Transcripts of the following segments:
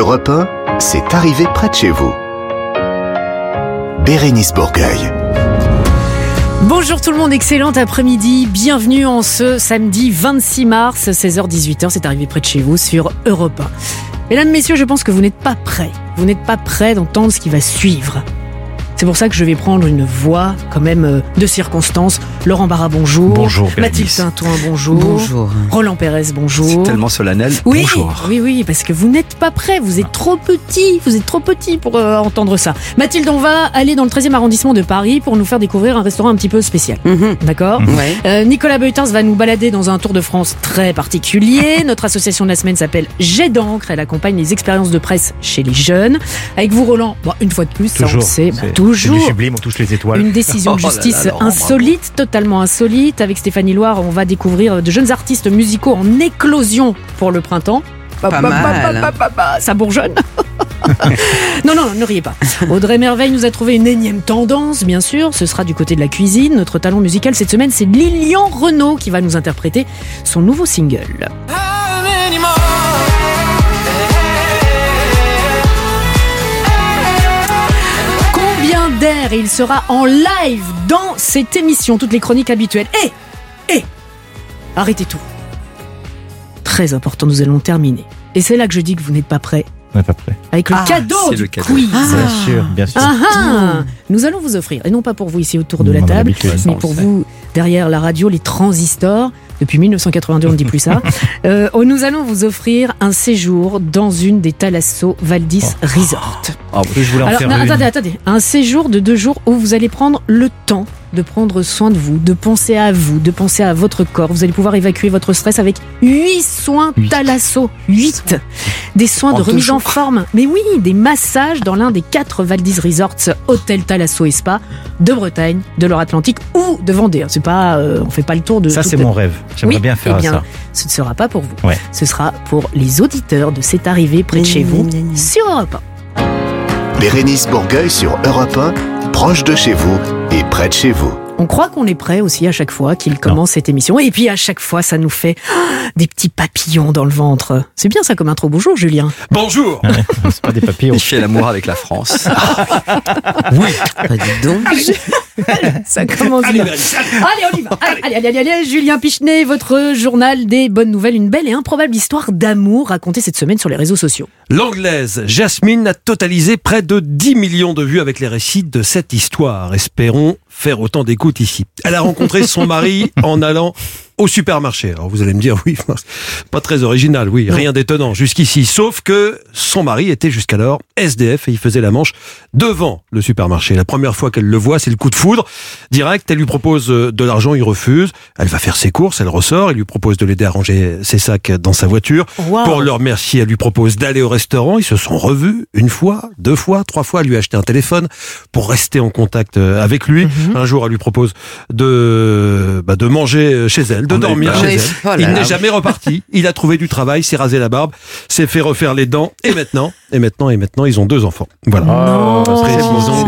Europe 1, c'est arrivé près de chez vous. Bérénice Bourgueil. Bonjour tout le monde, excellent après-midi. Bienvenue en ce samedi 26 mars, 16h-18h. C'est arrivé près de chez vous sur Europe 1. Mesdames, Messieurs, je pense que vous n'êtes pas prêts. Vous n'êtes pas prêts d'entendre ce qui va suivre. C'est pour ça que je vais prendre une voix quand même euh, de circonstance. Laurent Barra, bonjour. Bonjour, Mathilde. Tintouin, bonjour. Bonjour. Roland Pérez, bonjour. C'est tellement solennel. Oui, Bonjour. oui, oui, parce que vous n'êtes pas prêts, vous êtes trop petit, vous êtes trop petit pour euh, entendre ça. Mathilde, on va aller dans le 13e arrondissement de Paris pour nous faire découvrir un restaurant un petit peu spécial. Mhm. D'accord Ouais. Euh, Nicolas Beuters va nous balader dans un tour de France très particulier. Notre association de la semaine s'appelle Jet d'encre. Elle accompagne les expériences de presse chez les jeunes. Avec vous, Roland, bon, une fois de plus, ça on le Toujours. sait, bah, C'est- toujours. Sublime, on touche les étoiles. Une décision de Oh là là, justice Laurent, insolite, totalement insolite. Avec Stéphanie Loire, on va découvrir de jeunes artistes musicaux en éclosion pour le printemps. Pas mal. pa, Ça bourgeonne. non, non, ne riez pas. Audrey Merveille nous a trouvé une énième tendance, bien sûr. Ce sera du côté de la cuisine. Notre talent musical cette semaine, c'est Lilian Renault qui va nous interpréter son nouveau single. Combien d'air il sera en live dans cette émission, toutes les chroniques habituelles. Et, et, arrêtez tout. Très important, nous allons terminer. Et c'est là que je dis que vous n'êtes pas prêts. On n'est pas prêt. Avec le Ah, cadeau c'est du le cadeau. quiz. Ah. Bien sûr, bien sûr. Ah ah Nous allons vous offrir, et non pas pour vous ici autour de la table, mais pour vous derrière la radio, les transistors. Depuis 1982, on ne dit plus ça. Euh, nous allons vous offrir un séjour dans une des Thalasso Valdis Resort. En plus, je voulais en Alors, faire non, une. attendez, attendez. Un séjour de deux jours où vous allez prendre le temps de prendre soin de vous, de penser à vous, de penser à votre corps. Vous allez pouvoir évacuer votre stress avec huit soins Huit. Thalasso. 8. Des soins En de remise en forme. Mais oui, des massages dans l'un des quatre Valdis Resorts, Hôtel Thalasso et Spa de Bretagne, de l'Or-Atlantique ou de Vendée. C'est pas, euh, on fait pas le tour de. Ça, c'est la- mon rêve. J'aimerais Oui, bien faire eh bien, ça. Ce ne sera pas pour vous. Ouais. Ce sera pour les auditeurs de cette arrivée près de chez vous sur Europe 1. Bérénice Bourgueil sur Europe 1, proche de chez vous et près de chez vous. On croit qu'on est prêt aussi à chaque fois qu'il commence cette émission. Et puis à chaque fois, ça nous fait ah, des petits papillons dans le ventre. C'est bien ça comme intro. Bonjour Julien. Bonjour Ouais, c'est pas des papillons. Il fait l'amour avec la France. Oui. Bah, dis donc. Ça commence Allez, bien. Allez, on y va. Allez, allez, allez, allez, allez. Julien Pichenet, votre journal des bonnes nouvelles. Une belle et improbable histoire d'amour racontée cette semaine sur les réseaux sociaux. L'anglaise Jasmine a totalisé près de 10 millions de vues avec les récits de cette histoire. Espérons faire autant Elle a rencontré son mari en allant au supermarché. Alors vous allez me dire, oui, pas très original, oui, rien d'étonnant jusqu'ici. Sauf que son mari était jusqu'alors SDF et il faisait la manche devant le supermarché. La première fois qu'elle le voit, c'est le coup de foudre. Direct, elle lui propose euh, de l'argent, il refuse. Elle va faire ses courses, elle ressort, il lui propose de l'aider à ranger ses sacs dans sa voiture. Wow. Pour le remercier, elle lui propose d'aller au restaurant. Ils se sont revus une fois, deux fois, trois fois. Elle lui a acheté un téléphone pour rester en contact euh, avec lui. Mhm. Un jour, elle lui propose de, bah, de manger chez elle, de dormir chez elle. Oh Il n'est jamais reparti. Il a trouvé du travail, s'est rasé la barbe, s'est fait refaire les dents. Et maintenant, et maintenant, et maintenant, ils ont deux enfants. Voilà. Non.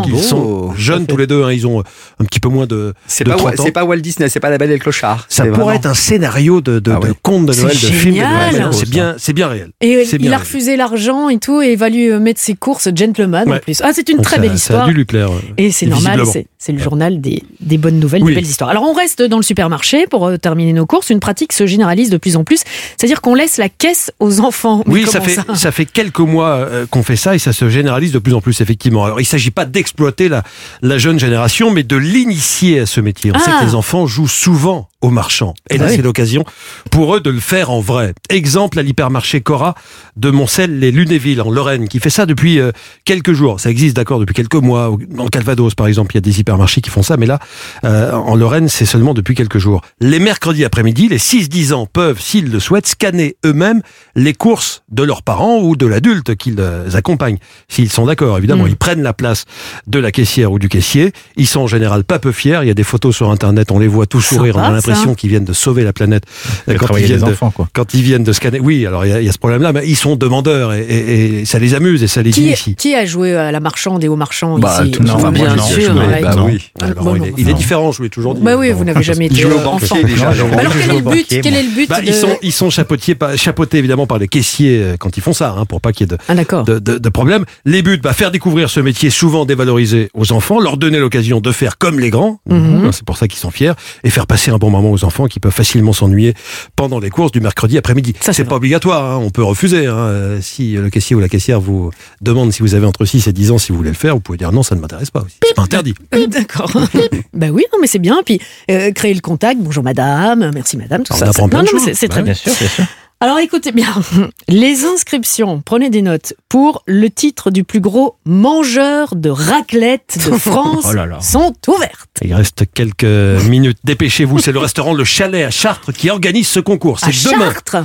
Qu'ils beau. sont jeunes tous les deux. hein. Ils ont un petit peu moins de, C'est pas, 30 ans. c'est pas Walt Disney, c'est pas La Belle et le Clochard. Ça pourrait vraiment- être un scénario de, de, Ah ouais. de conte de C'est Noël, de film de génial. Noël. C'est bien, c'est bien réel. Et il bien a refusé l'argent et tout, et il va lui euh, mettre ses courses gentleman en plus. Ah, c'est une Donc très ça- belle Ça histoire. a dû lui plaire. euh, Et c'est normal, c'est, le journal des, des bonnes nouvelles, des belles histoires. Alors on reste dans le supermarché pour euh, terminer nos courses. Une pratique se généralise de plus en plus, c'est-à-dire qu'on laisse la caisse aux enfants. Mais Oui, ça fait, ça ça fait quelques mois euh, qu'on fait ça et ça se généralise de plus en plus, effectivement. Alors, il ne s'agit pas d'exploiter la, la jeune génération, mais de l'initier à ce métier. On sait Ah. que les enfants jouent souvent aux marchands. Et là, Ah oui. c'est l'occasion pour eux de le faire en vrai. Exemple à l'hypermarché Cora de Montcel-les-Lunéville, en Lorraine, qui fait ça depuis euh, quelques jours. Ça existe, d'accord, depuis quelques mois. Dans le Calvados, par exemple, il y a des hypermarchés qui font ça, mais là, euh, en Lorraine, c'est seulement depuis quelques jours. Les mercredis après-midi, les 6-10 ans peuvent, s'ils le souhaitent, scanner eux-mêmes les courses de leurs parents ou de l'adulte qu'ils euh, accompagnent. S'ils sont d'accord, évidemment, Mm. ils prennent la place de la caissière ou du caissier. Ils sont en général pas peu fiers. Il y a des photos sur Internet, on les voit tous sourire, on a l'impression l'impression qu'ils viennent de sauver la planète De euh, quand ils viennent les de, enfants, quoi. quand ils viennent de scanner. Oui, alors il y, a- il y a ce problème-là, mais ils sont demandeurs et, et- et ça les amuse et ça les Qui, initie. qui a joué à la marchande et au marchand Bah, ici tout Non, moi, bien non. sûr. Bah non. oui. Ah, il, est, il est non. différent, je l'ai toujours dit. Bah oui, vous n'avez jamais Il été jouait au banquier, enfant. déjà, Alors quel est le but banquier, Quel moi. est le but Bah, de... ils sont, ils sont chapeautés, évidemment par les caissiers euh, quand ils font ça, hein, pour pas qu'il y ait de, Ah d'accord. de, de, de problème. Les buts, bah, faire découvrir ce métier souvent dévalorisé aux enfants, leur donner l'occasion de faire comme les grands, Mhm. hein, c'est pour ça qu'ils sont fiers, et faire passer un bon moment aux enfants qui peuvent facilement s'ennuyer pendant les courses du mercredi après-midi. Ça, c'est pas obligatoire, hein, on peut refuser. Hein, si le caissier ou la caissière vous demande si vous avez entre 6 et 10 ans, si vous voulez le faire, vous pouvez dire non, ça ne m'intéresse pas. aussi. C'est pas interdit. D'accord. bah oui, non, mais c'est bien. Puis euh, créer le contact. Bonjour madame, merci madame, tout On ça. apprend ça- plein non, de non, mais choses. c'est- c'est très bien. Bien sûr, bien sûr. Alors écoutez bien, les inscriptions, prenez des notes, pour le titre du plus gros mangeur de raclette de France Oh là là. sont ouvertes. Il reste quelques minutes. Dépêchez-vous, c'est le restaurant Le Chalet à Chartres qui organise ce concours. C'est demain Chartres?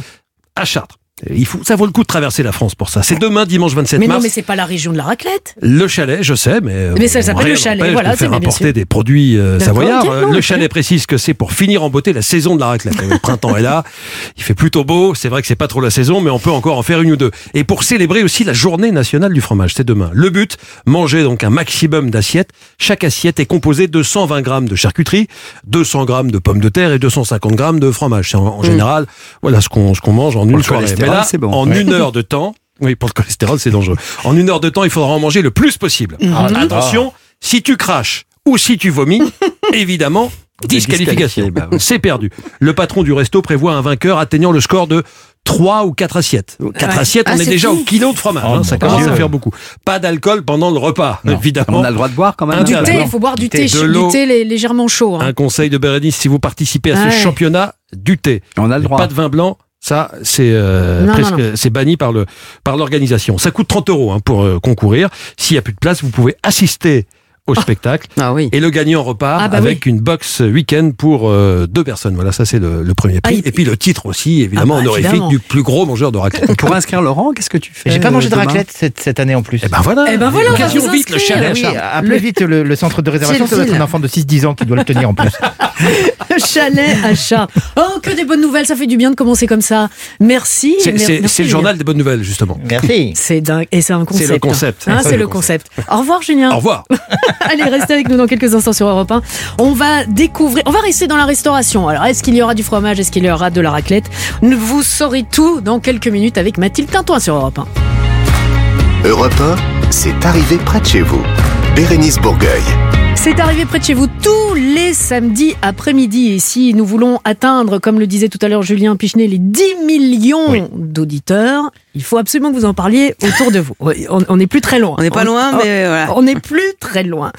À Chartres. Il faut, ça vaut le coup de traverser la France pour ça. C'est demain, dimanche 27 Mais non, mars. mais c'est pas la région de la raclette. Le chalet, je sais, mais. euh, Mais ça s'appelle le chalet, voilà, faire c'est bien importer des produits euh, savoyards. non, le chalet précise que c'est pour finir en beauté la saison de la raclette. Le printemps est là, il fait plutôt beau. C'est vrai que c'est pas trop la saison, mais on peut encore en faire une ou deux. Et pour célébrer aussi la journée nationale du fromage, c'est demain. Le but, manger donc un maximum d'assiettes. Chaque assiette est composée de 120 grammes de charcuterie, 200 grammes de pommes de terre et 250 grammes de fromage. C'est en, en général, voilà ce qu'on ce qu'on mange en une soirée. Mais cholestérol, là, c'est bon. en Ouais. une heure de temps. Oui, pour le cholestérol, c'est dangereux. En une heure de temps, il faudra en manger le plus possible. Ah, Attention, si tu craches ou si tu vomis, évidemment, disqualification. bah. C'est perdu. Le patron du resto prévoit un vainqueur atteignant le score de 3 ou 4 assiettes. 4 Ouais. assiettes, Ah, on est déjà tout au kilo de fromage. Oh, hein, ça commence Dieu. à faire beaucoup. Pas d'alcool pendant le repas, Non. évidemment. On a le droit de boire quand même. Un Du thé, il faut boire du thé, thé, de du l'eau. thé lé- légèrement chaud. hein. Un conseil de Bérénice, si vous participez à ce Ouais. championnat, du thé. On a le droit. Pas de vin blanc. Ça, c'est euh, presque, c'est banni par le par l'organisation. Ça coûte 30 euros hein, pour euh, concourir. S'il y a plus de place, vous pouvez assister au spectacle. Ah oui. Et le gagnant repart Ah bah avec une box week-end pour euh, deux personnes. Voilà, ça c'est le, le premier prix. Ah, il- Et puis le titre aussi, évidemment, Ah bah, honorifique évidemment. du plus gros mangeur de raclette. Pour inscrire Laurent, qu'est-ce que tu fais J'ai pas euh, mangé de demain raclette cette, cette année en plus. Et ben voilà. Eh ben voilà, on va Occasion vous vite, le inscrire. chalet à Ah oui, appelez vite le, le centre de réservation, ça doit être un enfant de 6-10 ans qui doit le tenir en plus. Chalet à Chartres. Oh, que des bonnes nouvelles, ça fait du bien de commencer comme ça. Merci. C'est- le journal des bonnes nouvelles, justement. Merci. C'est dingue. Et c'est un concept. C'est le concept. Hein, C'est c'est le le concept. Au revoir, Julien. Au revoir. Allez, restez avec nous dans quelques instants sur Europe 1. On va découvrir, on va rester dans la restauration. Alors, est-ce qu'il y aura du fromage? Est-ce qu'il y aura de la raclette? Vous saurez tout dans quelques minutes avec Mathilde Tintoin sur Europe 1. Europe 1, c'est arrivé près de chez vous. Bérénice Bourgueil. C'est arrivé près de chez vous tous les samedis après-midi. Et si nous voulons atteindre, comme le disait tout à l'heure Julien Pichenet, les 10 millions Oui. d'auditeurs, il faut absolument que vous en parliez autour de vous. On n'est plus très loin. On n'est pas loin, mais voilà. On n'est plus très loin.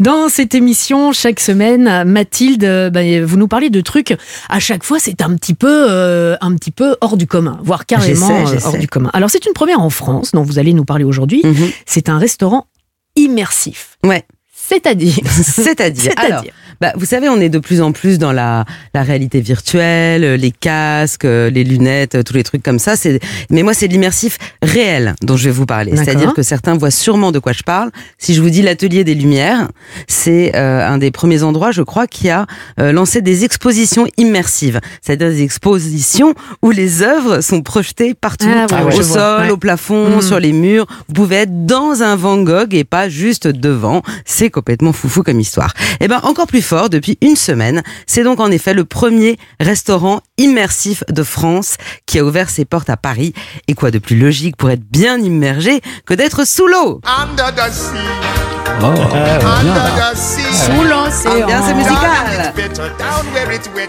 Dans cette émission, chaque semaine, Mathilde, ben, vous nous parlez de trucs. À chaque fois, c'est un petit peu, euh, un petit peu hors du commun, voire carrément euh, hors du commun. Alors, c'est une première en France dont vous allez nous parler aujourd'hui. Mhm. C'est un restaurant immersif. Ouais. C'est-à-dire. C'est-à-dire, alors, C'est-à-dire. Bah, vous savez, on est de plus en plus dans la, la réalité virtuelle, euh, les casques, euh, les lunettes, euh, tous les trucs comme ça. C'est, mais moi, c'est l'immersif réel dont je vais vous parler. C'est-à-dire que certains voient sûrement de quoi je parle. Si je vous dis l'atelier des Lumières, c'est euh, un des premiers endroits, je crois, qui a euh, lancé des expositions immersives. C'est-à-dire des expositions où les œuvres sont projetées partout, Ah ouais, au ouais, sol. Ouais. au plafond, Mm. sur les murs. Vous pouvez être dans un Van Gogh et pas juste devant. C'est complètement foufou comme histoire. Et ben encore plus fort, depuis une semaine, c'est donc en effet le premier restaurant immersif de France qui a ouvert ses portes à Paris. Et quoi de plus logique pour être bien immergé que d'être sous l'eau? Under the sea, Oh, under the sea. Sous l'océan. Ambiance Down musicale.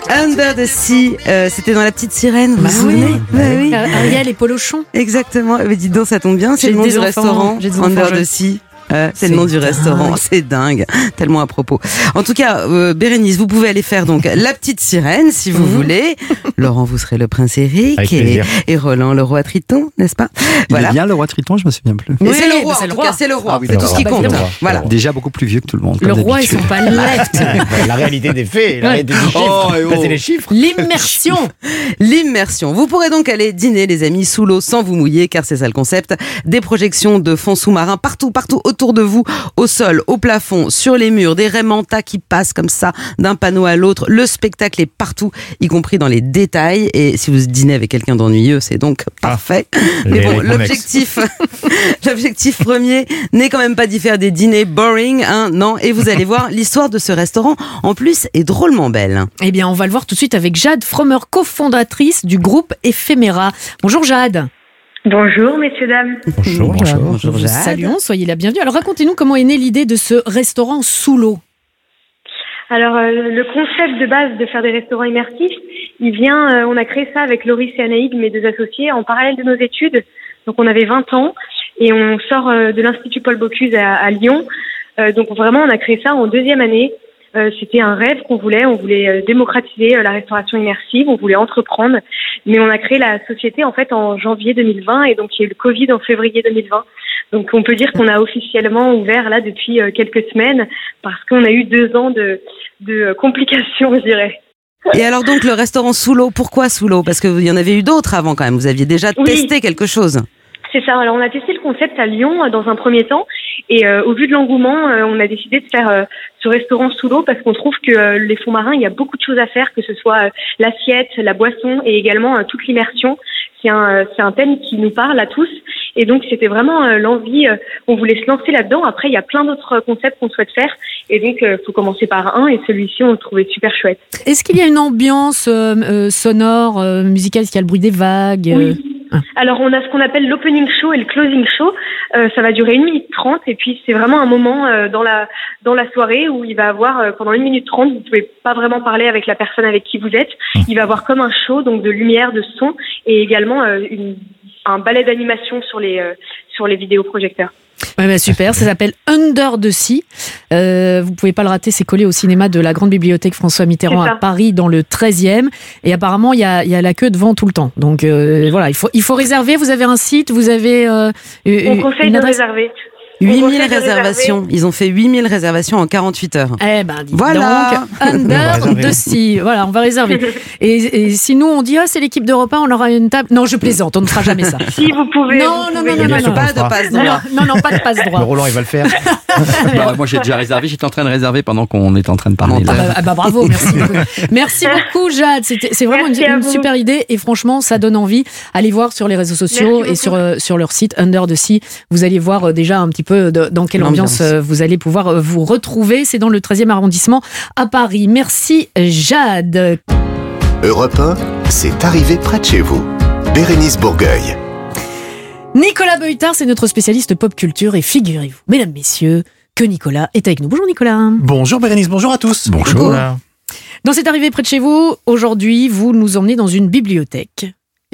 Under the Sea, euh, c'était dans La Petite Sirène, vous Bah vous souvenez? oui. Bah oui. Ariel et Polochon. Exactement. Mais dites donc, ça tombe bien. C'est le nom du enfants, restaurant. Under the Sea. Ouais, c'est le nom du restaurant, c'est dingue, tellement à propos. En tout cas, euh, Bérénice, vous pouvez aller faire donc la petite sirène si vous Mhm. voulez. Laurent, vous serez le prince Eric et, Roland le roi Triton, n'est-ce pas? Il Voilà. est bien le roi Triton, je me souviens plus. Oui, c'est le bah, roi, c'est en le tout roi. cas, c'est le roi. Ah oui, c'est tout ce qui Bah, compte. Voilà. Déjà beaucoup plus vieux que tout le monde. Le roi et d'habitude. son palette. la réalité des faits, la réalité des chiffres. Oh, et oh. C'est les chiffres. L'immersion. L'immersion. Vous pourrez donc aller dîner, les amis, sous l'eau sans vous mouiller, car c'est ça le concept. Des projections de fonds sous-marins partout, partout autour autour de vous, au sol, au plafond, sur les murs, des raimentas qui passent comme ça d'un panneau à l'autre. Le spectacle est partout, y compris dans les détails. Et si vous dînez avec quelqu'un d'ennuyeux, c'est donc parfait. Mais bon, l'objectif, l'objectif premier n'est quand même pas d'y faire des dîners boring, hein, non. Et vous allez voir, l'histoire de ce restaurant, en plus, est drôlement belle. Eh bien, on va le voir tout de suite avec Jade Frommer, cofondatrice du groupe Ephéméra. Bonjour Jade. Bonjour, messieurs, dames. Bonjour. Bonjour, Nous Jade. Saluons, soyez la bienvenue. Alors racontez-nous comment est née l'idée de ce restaurant sous l'eau. Alors, euh, le concept de base de faire des restaurants immersifs, il vient, euh, on a créé ça avec Loris et Anaïd, mes deux associés, en parallèle de nos études. Donc, on avait 20 ans et on sort euh, de l'Institut Paul Bocuse à, à Lyon. Euh, donc, vraiment, on a créé ça en deuxième année. Euh, C'était un rêve qu'on voulait. On voulait euh, démocratiser euh, la restauration immersive. On voulait entreprendre. Mais on a créé la société, en fait, en janvier 2020. Et donc, il y a eu le Covid en février 2020. Donc, on peut dire qu'on a officiellement ouvert là depuis quelques semaines parce qu'on a eu deux ans de, de complications, je dirais. Et alors donc le restaurant sous l'eau, pourquoi sous l'eau? Parce qu'il y en avait eu d'autres avant quand même. Vous aviez déjà Oui. testé quelque chose. C'est ça. Alors, on a testé le concept à Lyon dans un premier temps. Et euh, au vu de l'engouement, euh, on a décidé de faire euh, ce restaurant sous l'eau parce qu'on trouve que euh, les fonds marins, il y a beaucoup de choses à faire, que ce soit euh, l'assiette, la boisson et également euh, toute l'immersion. C'est un, euh, c'est un thème qui nous parle à tous. Et donc, c'était vraiment euh, l'envie, euh, on voulait se lancer là-dedans. Après, il y a plein d'autres concepts qu'on souhaite faire. Et donc, il faut commencer par un. Et celui-ci, on le trouvait super chouette. Est-ce qu'il y a une ambiance euh, euh, sonore, euh, musicale? Est-ce qu'il y a le bruit des vagues? Euh, Alors, on a ce qu'on appelle l'opening show et le closing show. Euh, ça va durer 1 minute 30 et puis c'est vraiment un moment euh, dans la dans la soirée où il va avoir euh, pendant 1 minute 30, vous pouvez pas vraiment parler avec la personne avec qui vous êtes. Il va avoir comme un show donc de lumière, de son et également euh, une, un ballet d'animation sur les euh, sur les vidéoprojecteurs. Ouais, bah, super, ça s'appelle Under the Sea. Euh, vous pouvez pas le rater, c'est collé au cinéma de la Grande Bibliothèque François Mitterrand à. Paris dans le 13e. Et apparemment, il y a, il y a la queue devant tout le temps. Donc euh, voilà, il faut, il faut réserver. Vous avez un site, vous avez euh, On une conseille une de réserver. On 8000 conseille de réservations. Ils ont fait 8000 réservations en 48 heures. Eh ben, dis Voilà. donc, On va Under réserver. the Sea. Voilà, on va réserver. Et, et si nous, on dit, ah, c'est l'équipe d'Europe 1, on aura une table. Non, je plaisante, on ne fera jamais ça. Si vous pouvez. Non, vous non, pouvez non, non, aller. non, Pas de non. passe Non, droit. non, non, pas de passe Le droit. Roland, il va le faire. Bah, moi, j'ai déjà réservé. J'étais en train de réserver pendant qu'on était en train de parler. Ah bah, ah bah, bravo, merci beaucoup. Merci beaucoup, Jade. C'était- C'est vraiment une, Merci super idée et franchement, ça donne envie. Allez voir sur les réseaux sociaux Merci et sur, euh, sur leur site Under the Sea. Vous allez voir euh, déjà un petit peu de- dans quelle ambiance, euh, vous allez pouvoir euh, vous retrouver. C'est dans le 13e arrondissement à Paris. Merci, Jade. Europe 1, c'est arrivé près de chez vous. Bérénice Bourgueil. Nicolas Beutard, c'est notre spécialiste pop culture et figurez-vous, mesdames, messieurs, que Nicolas est avec nous. Bonjour Nicolas. Bonjour Bérénice, bonjour à tous. Bonjour. Dans cette arrivée près de chez vous, aujourd'hui, vous nous emmenez dans une bibliothèque.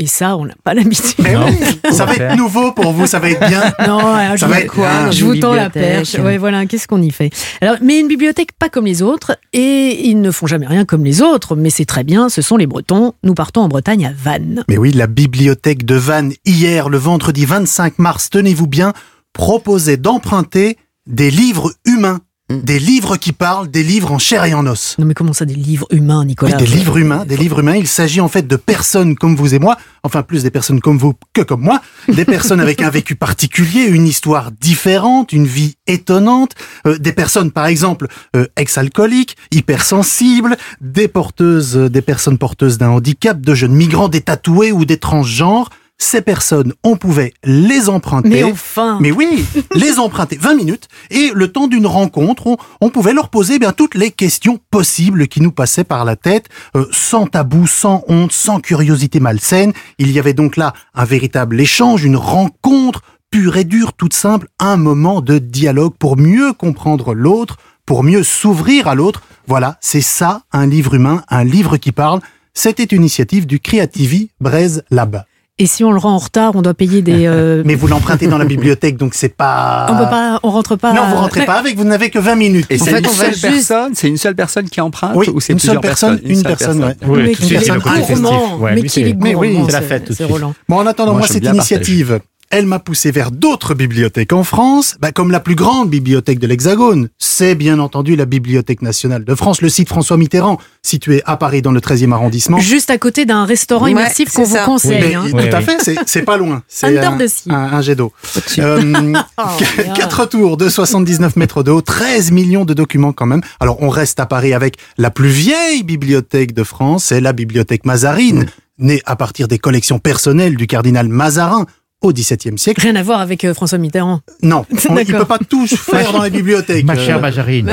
Et ça, on n'a pas l'habitude. Ça va faire. être nouveau pour vous, ça va être bien. Non, alors, je, Ça vous- va être quoi, je vous tends la perche. Ouais, voilà, qu'est-ce qu'on y fait? Alors, mais une bibliothèque pas comme les autres, et ils ne font jamais rien comme les autres, mais c'est très bien. Ce sont les Bretons. Nous partons en Bretagne à Vannes. Mais oui, la bibliothèque de Vannes, hier, le vendredi 25 mars, tenez-vous bien, proposait d'emprunter des livres humains. Mm. Des livres qui parlent, des livres en chair et en os. Non, mais comment ça, des livres humains, Oui, Nicolas des livres humains, des livres humains. Il s'agit en fait de personnes comme vous et moi, enfin plus des personnes comme vous que comme moi, des personnes avec un vécu particulier, une histoire différente, une vie étonnante, euh, des personnes par exemple euh, ex-alcooliques, hypersensibles, des porteuses, euh, des personnes porteuses d'un handicap, de jeunes migrants, des tatoués ou des transgenres. Ces personnes, on pouvait les emprunter. Mais enfin Mais oui, les emprunter 20 minutes et le temps d'une rencontre, on, on pouvait leur poser eh bien toutes les questions possibles qui nous passaient par la tête, euh, sans tabou, sans honte, sans curiosité malsaine. Il y avait donc là un véritable échange, une rencontre pure et dure, toute simple, un moment de dialogue pour mieux comprendre l'autre, pour mieux s'ouvrir à l'autre. Voilà, c'est ça un livre humain, un livre qui parle. C'était une initiative du Creativi Braise Lab. Et si on le rend en retard, on doit payer des. euh, Mais vous l'empruntez dans la bibliothèque, donc c'est pas... On peut pas, on rentre pas. Non, vous rentrez pas avec, vous n'avez que 20 minutes. Et c'est une seule juste- personne, c'est une seule personne qui emprunte Oui, ou c'est une seule plusieurs personne, personnes? une personne, ouais. Oui, côté festif. gourmand. Ouais, mais est mais oui, c'est la fête tout de C'est suite. Roland. Bon, en attendant, Moi, moi, cette initiative, elle m'a poussé vers d'autres bibliothèques en France, bah, comme la plus grande bibliothèque de l'Hexagone. C'est bien entendu la Bibliothèque nationale de France, le site François Mitterrand, situé à Paris dans le 13e arrondissement. Juste à côté d'un restaurant Ouais, immersif c'est qu'on vous conseille. Hein. tout Oui, à fait, c'est- pas loin. C'est un, the sea. un- un jet d'eau. Euh, Oh. 4 tours de 79 mètres de haut, 13 millions de documents quand même. Alors on reste à Paris avec la plus vieille bibliothèque de France, c'est la bibliothèque Mazarine, née à partir des collections personnelles du cardinal Mazarin au XVIIe siècle. Rien à voir avec euh, François Mitterrand. Non, on- il D'accord. peut pas tout faire dans les bibliothèques. Ma chère Majarine,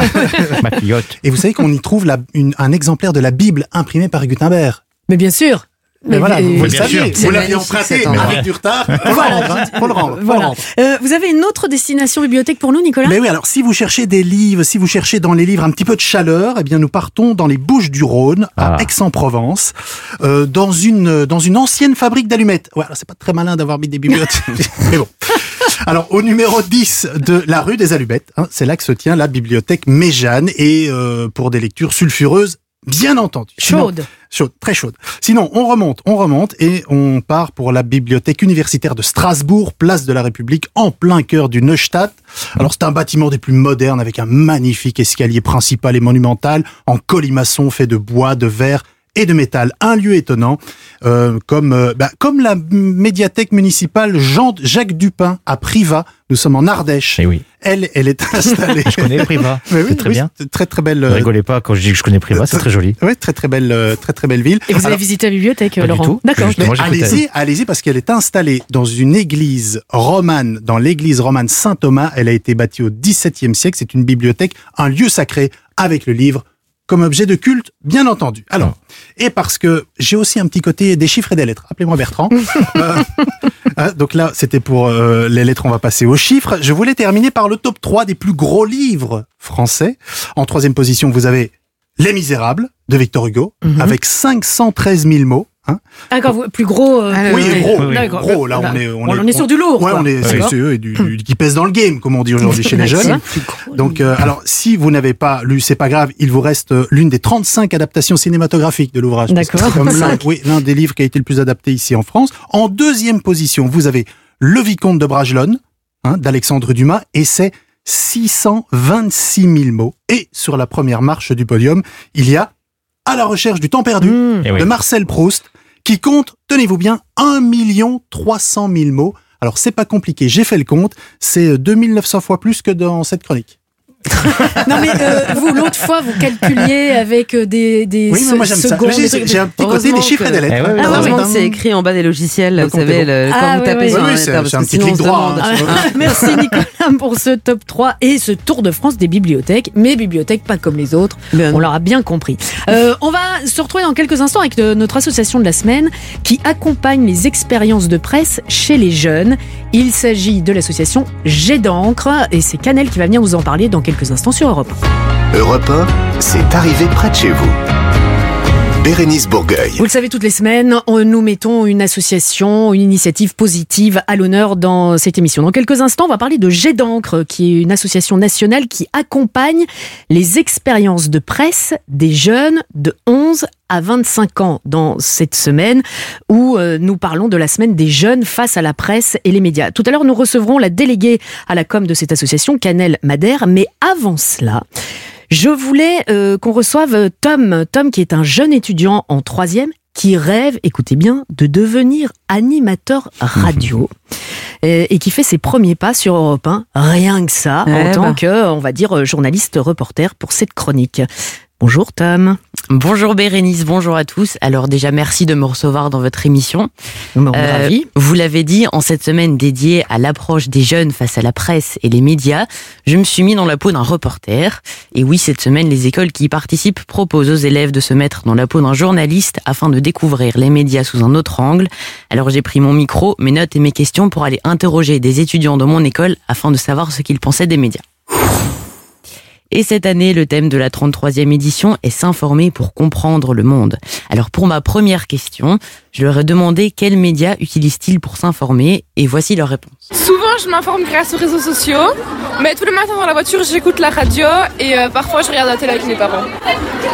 ma filleotte. et vous savez qu'on y trouve la- une- un exemplaire de la Bible imprimée par Gutenberg. Mais bien sûr. Mais voilà, vous, le vous emprunté avec du retard. Faut le rendre, hein, faut le rendre, le Voilà. rendre. Euh, vous avez une autre destination bibliothèque pour nous, Nicolas? Mais oui, alors si vous cherchez des livres, si vous cherchez dans les livres un petit peu de chaleur, eh bien nous partons dans les Bouches du Rhône, à Ah. Aix-en-Provence, euh, dans une dans une ancienne fabrique d'allumettes. Ouais, alors c'est pas très malin d'avoir mis des bibliothèques, mais bon. Alors au numéro 10 de la rue des Allumettes, hein, c'est là que se tient la bibliothèque Méjeanne et euh, pour des lectures sulfureuses, bien entendu. Sinon- Chaude. Chaude, très chaude. Sinon, on remonte, on remonte et on part pour la bibliothèque universitaire de Strasbourg, place de la République, en plein cœur du Neustadt. Alors, c'est un bâtiment des plus modernes avec un magnifique escalier principal et monumental en colimaçon fait de bois, de verre et de métal. Un lieu étonnant, euh, comme euh, bah, comme la médiathèque municipale Jean Jacques Dupin à Privas. Nous sommes en Ardèche. Eh oui, Elle, elle est installée. je connais Priva. Mais oui, très oui, bien. Très très belle. Ne euh, rigolez pas quand je dis que je connais Priva, c'est très joli. ouais, très très belle, très très belle ville. Et vous avez Alors, visité la bibliothèque, Pas du Laurent tout. D'accord. Allez-y, allez-y parce qu'elle est installée dans une église romane, dans l'église romane Saint-Thomas. Elle a été bâtie au XVIIe siècle. C'est une bibliothèque, un lieu sacré avec le livre comme objet de culte, bien entendu. Alors, et parce que j'ai aussi un petit côté des chiffres et des lettres. Appelez-moi Bertrand. Euh, hein, donc là, c'était pour euh, les lettres, on va passer aux chiffres. Je voulais terminer par le top 3 des plus gros livres français. En troisième position, vous avez Les Misérables de Victor Hugo, Mhm. avec 513 000 mots. Hein. D'accord, vous- plus gros. euh, Ah, Oui, gros, oui. Là, on est, on, On est, est sur du lourd. Ouais, quoi. on est, c'est, eux, et du, du- qui pèse dans le game, comme on dit aujourd'hui chez les jeunes. Donc, euh, alors, si vous n'avez pas lu, c'est pas grave, il vous reste euh, l'une des 35 adaptations cinématographiques de l'ouvrage. D'accord. c'est comme l'un, oui, l'un des livres qui a été le plus adapté ici en France. En deuxième position, vous avez Le Vicomte de Bragelonne, hein, d'Alexandre Dumas, et c'est 626 000 mots. Et sur la première marche du podium, il y a À la recherche du temps perdu Mmh. Eh oui. de Marcel Proust, qui compte, tenez-vous bien, 1 300 000 mots. Alors, c'est pas compliqué, j'ai fait le compte, c'est 2900 fois plus que dans cette chronique. Non mais euh, vous l'autre fois vous calculiez avec euh, des des Oui, mais moi j'aime ça. J'ai j'ai un petit côté des chiffres et des lettres. Eh ouais, ouais, Ah, Heureusement ouais. que c'est écrit en bas des logiciels, vous savez, le- Ah, quand vous tapez sur Oui, un oui, c'est- un petit clic droit, hein. Merci Nicolas pour ce top 3 et ce tour de France des bibliothèques, mais bibliothèques pas comme les autres, Bien. on l'aura bien compris. Euh, on va se retrouver dans quelques instants avec notre association de la semaine qui accompagne les expériences de presse chez les jeunes. Il s'agit de l'association Jet d'encre et c'est Canel qui va venir vous en parler dans quelques instants sur Europe. Europe 1, c'est arrivé près de chez vous. Bourgueil. Vous le savez, toutes les semaines, nous mettons une association, une initiative positive à l'honneur dans cette émission. Dans quelques instants, on va parler de Jet d'encre, qui est une association nationale qui accompagne les expériences de presse des jeunes de 11 à 25 ans dans cette semaine où euh, nous parlons de la semaine des jeunes face à la presse et les médias. Tout à l'heure, nous recevrons la déléguée à la com de cette association, Canel Madère, mais avant cela, je voulais euh, qu'on reçoive euh, Tom, Tom qui est un jeune étudiant en troisième qui rêve, écoutez bien, de devenir animateur radio euh, et qui fait ses premiers pas sur Europe 1, rien que ça, en Eh tant ben. que, on va dire, journaliste reporter pour cette chronique. Bonjour Tom. Bonjour Bérénice, bonjour à tous. Alors déjà merci de me recevoir dans votre émission. Euh, vous l'avez dit, en cette semaine dédiée à l'approche des jeunes face à la presse et les médias, je me suis mis dans la peau d'un reporter. Et oui, cette semaine, les écoles qui y participent proposent aux élèves de se mettre dans la peau d'un journaliste afin de découvrir les médias sous un autre angle. Alors j'ai pris mon micro, mes notes et mes questions pour aller interroger des étudiants de mon école afin de savoir ce qu'ils pensaient des médias. Et cette année, le thème de la 33e édition est s'informer pour comprendre le monde. Alors pour ma première question, Je leur ai demandé quels médias utilisent-ils pour s'informer et voici leur réponse. Souvent, je m'informe grâce aux réseaux sociaux, mais tous les matins dans la voiture, j'écoute la radio et euh, parfois je regarde la télé avec mes parents.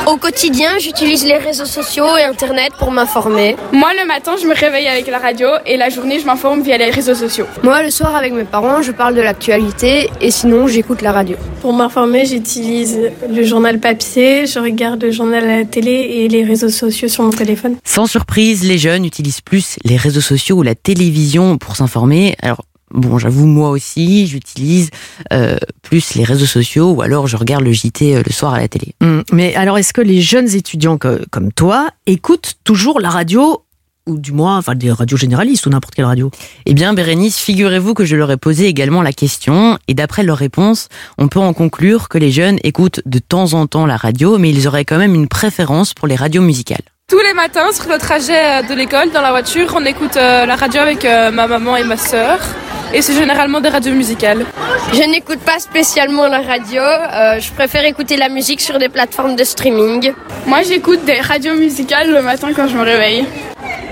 Au quotidien, j'utilise les réseaux sociaux et Internet pour m'informer. Moi, le matin, je me réveille avec la radio et la journée, je m'informe via les réseaux sociaux. Moi, le soir, avec mes parents, je parle de l'actualité et sinon, j'écoute la radio. Pour m'informer, j'utilise le journal papier, je regarde le journal à la télé et les réseaux sociaux sur mon téléphone. Sans surprise, les jeunes utilisent plus les réseaux sociaux ou la télévision pour s'informer. Alors, Bon, j'avoue, moi aussi, j'utilise euh, plus les réseaux sociaux ou alors je regarde le JT euh, le soir à la télé. Hum, mais alors, est-ce que les jeunes étudiants que- comme toi écoutent toujours la radio ou du moins, enfin, des radios généralistes ou n'importe quelle radio? Eh bien, Bérénice, figurez-vous que je leur ai posé également la question, et d'après leur réponse, on peut en conclure que les jeunes écoutent de temps en temps la radio, mais ils auraient quand même une préférence pour les radios musicales. Tous les matins, sur le trajet euh, de l'école, dans la voiture, on écoute euh, la radio avec euh, ma maman et ma sœur. Et c'est généralement des radios musicales. Je n'écoute pas spécialement la radio, euh, je préfère écouter la musique sur des plateformes de streaming. Moi, j'écoute des radios musicales le matin quand je me réveille.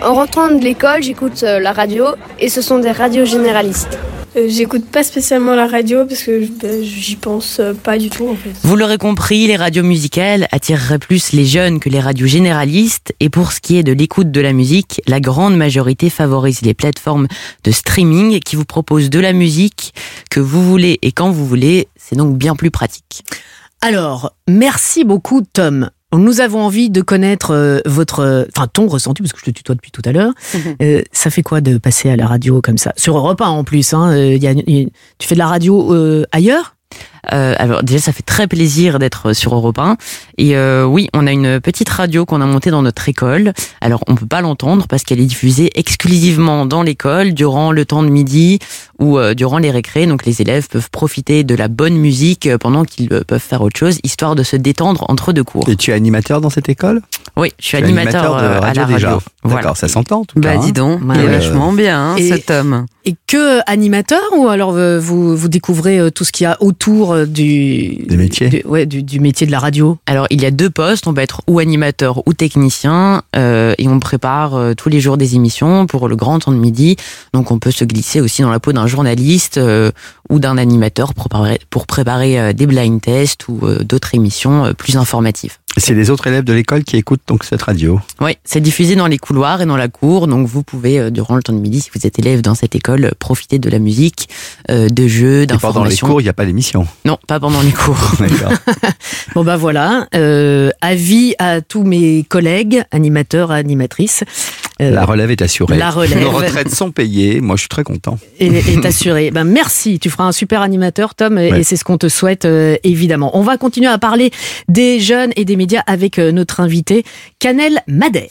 En rentrant de l'école, j'écoute euh, la radio et ce sont des radios généralistes. Euh, J'écoute pas spécialement la radio parce que ben, j'y pense euh, pas du tout en fait. Vous l'aurez compris, les radios musicales attireraient plus les jeunes que les radios généralistes, et pour ce qui est de l'écoute de la musique, la grande majorité favorise les plateformes de streaming qui vous proposent de la musique que vous voulez et quand vous voulez, c'est donc bien plus pratique. Alors, merci beaucoup, Tom. Nous avons envie de connaître euh, votre, euh, enfin ton ressenti, parce que je te tutoie depuis tout à l'heure. Euh, ça fait quoi de passer à la radio comme ça? Sur Europe 1 en plus. Hein, euh, y a- il- tu fais de la radio euh, ailleurs? Euh, alors déjà, ça fait très plaisir d'être sur Europe 1. Et euh, oui, on a une petite radio qu'on a montée dans notre école. Alors, on peut pas l'entendre parce qu'elle est diffusée exclusivement dans l'école durant le temps de midi ou euh, durant les récrés. Donc, les élèves peuvent profiter de la bonne musique euh, pendant qu'ils euh, peuvent faire autre chose, histoire de se détendre entre deux cours. Et tu es animateur dans cette école? Oui, je suis Tu animateur, de à la déjà. radio. Voilà. D'accord, ça s'entend en tout Bah cas. hein. dis donc, il est ouais. vachement bien, hein, Et- cet homme. Et que animateur ou alors vous, vous découvrez tout ce qu'il y a autour du, Des métiers. du, ouais, du, du métier de la radio Alors, il y a deux postes. On peut être ou animateur ou technicien. euh, et on prépare euh, tous les jours des émissions pour le grand temps de midi. Donc, on peut se glisser aussi dans la peau d'un journaliste euh, ou d'un animateur pour préparer, pour préparer euh, des blind tests ou euh, d'autres émissions plus informatives. C'est les autres élèves de l'école qui écoutent donc cette radio. Oui, c'est diffusé dans les couloirs et dans la cour. Donc, vous pouvez, euh, durant le temps de midi, si vous êtes élève dans cette école, euh, profiter de la musique, euh, de jeux, Et pendant les d'informations. cours, il n'y a pas d'émission. Non, pas pendant les cours. D'accord. Bon bah voilà, euh, avis à tous mes collègues, animateurs, animatrices. Euh, La relève est assurée. La relève. Nos retraites sont payées. Moi, je suis très content. est, est assuré. Ben merci, tu feras un super animateur, Tom, et, Ouais. et c'est ce qu'on te souhaite euh, évidemment. On va continuer à parler des jeunes et des médias avec euh, notre invité, Canel Madère.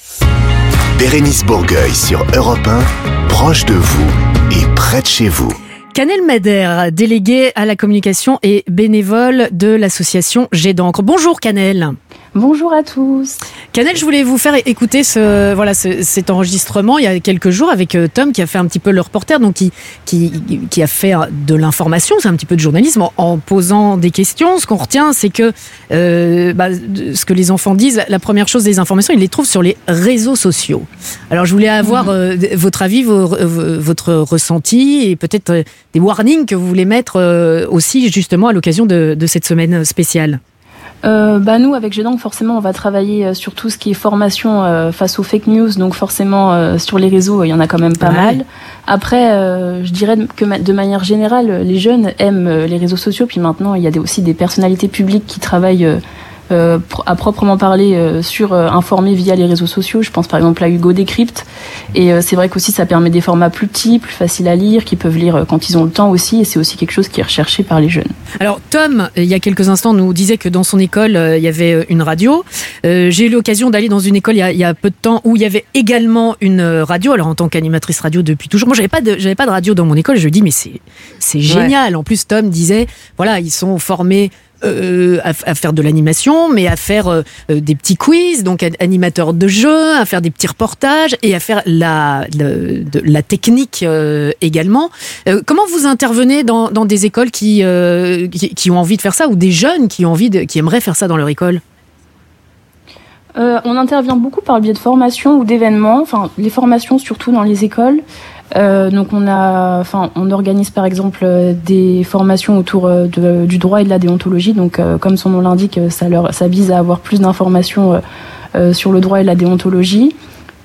Bérénice Bourgueil sur Europe 1, proche de vous et près de chez vous. Canel Madère, délégué à la communication et bénévole de l'association Jet d'encre. Bonjour Canel. Bonjour à tous. Canel, je voulais vous faire écouter ce, voilà, ce- cet enregistrement il y a quelques jours avec euh, Tom qui a fait un petit peu le reporter, donc qui, qui, qui a fait euh, de l'information, c'est un petit peu de journalisme en, en posant des questions. Ce qu'on retient, c'est que euh, bah, ce que les enfants disent, la première chose des informations, ils les trouvent sur les réseaux sociaux. Alors je voulais avoir euh, votre avis, vos- votre ressenti et peut-être des warnings que vous voulez mettre euh, aussi justement à l'occasion de, de cette semaine spéciale. Euh, bah nous, avec Gédang, forcément, on va travailler euh, sur tout ce qui est formation euh, face aux fake news. Donc forcément, euh, sur les réseaux, il y en a quand même pas Ouais. mal. Après, euh, je dirais que ma- de manière générale, les jeunes aiment euh, les réseaux sociaux. Puis maintenant, il y a des- aussi des personnalités publiques qui travaillent euh, euh, à proprement parler euh, sur euh, informer via les réseaux sociaux. Je pense par exemple à Hugo Décrypte. Et euh, c'est vrai qu'aussi, ça permet des formats plus petits, plus faciles à lire, qui peuvent lire euh, quand ils ont le temps aussi. Et c'est aussi quelque chose qui est recherché par les jeunes. Alors Tom, il y a quelques instants, nous disait que dans son école, euh, il y avait euh, une radio. Euh, J'ai eu l'occasion d'aller dans une école il y, a, il y a peu de temps où il y avait également une euh, radio. Alors en tant qu'animatrice radio depuis toujours, moi j'avais pas de j'avais pas de radio dans mon école. Je lui dis mais c'est c'est génial. En plus Tom disait voilà ils sont formés. Euh, à, faire de l'animation, mais à faire euh, euh, des petits quiz, donc an- animateur de jeux, à faire des petits reportages et à faire la, de, la technique également. Comment vous intervenez dans, des écoles qui, qui, ont envie de faire ça ou des jeunes qui ont envie qui aimeraient faire ça dans leur école? On intervient beaucoup par le biais de formations ou d'événements, enfin les formations surtout dans les écoles. Euh, donc on a, enfin on organise par exemple euh, des formations autour euh, de- du droit et de la déontologie. Donc euh, comme son nom l'indique, ça leur, ça vise à avoir plus d'informations euh, euh, sur le droit et la déontologie.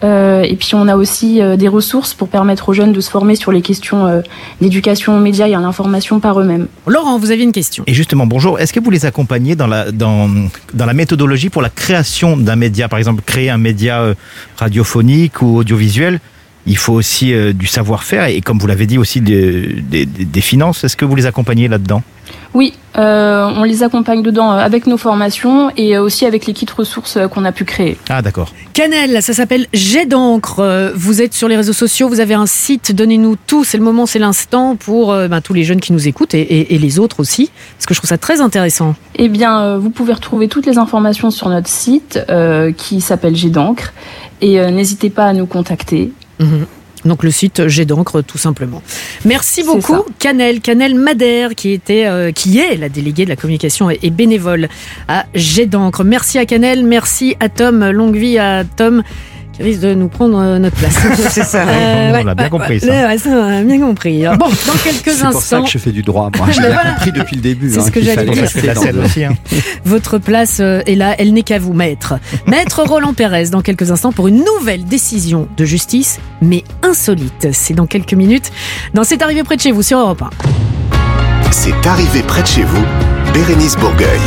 Euh, et puis on a aussi euh, des ressources pour permettre aux jeunes de se former sur les questions euh, d'éducation aux médias et à l'information par eux-mêmes. Laurent, vous aviez une question. Et justement, bonjour, est-ce que vous les accompagnez dans la, dans, dans la méthodologie pour la création d'un média Par exemple, créer un média euh, radiophonique ou audiovisuel, il faut aussi euh, du savoir-faire et, comme vous l'avez dit, aussi des, des, des finances. Est-ce que vous les accompagnez là-dedans? Oui, euh, on les accompagne dedans euh, avec nos formations et aussi avec les kits ressources qu'on a pu créer. Ah, d'accord. Canel, ça s'appelle Jet d'encre. Vous êtes sur les réseaux sociaux, vous avez un site, donnez-nous tout, c'est le moment, c'est l'instant pour euh, ben, tous les jeunes qui nous écoutent et, et- et les autres aussi, parce que je trouve ça très intéressant. Eh bien, euh, vous pouvez retrouver toutes les informations sur notre site euh, qui s'appelle Jet d'encre et euh, n'hésitez pas à nous contacter. Mhm. Donc le site Jet d'encre, tout simplement. Merci beaucoup. Canel, Canel Madère, qui était, euh, qui est la déléguée de la communication et, et bénévole à Jet d'encre. Merci à Canel, merci à Tom, longue vie à Tom. Qui risque de nous prendre euh, notre place. C'est ça. On l'a bien compris, ça. Ouais, ça, on a bien compris. Bon, dans quelques C'est pour ça instants, que je fais du droit, moi. J'ai bien voilà. compris depuis le début. C'est hein, ce que qu'il j'allais dire. la scène aussi. hein. votre place euh, est là, elle n'est qu'à vous, maître. Maître Roland Pérez, dans quelques instants, pour une nouvelle décision de justice, mais insolite. C'est dans quelques minutes. Dans C'est arrivé près de chez vous sur Europe 1. C'est arrivé près de chez vous, Bérénice Bourgueil.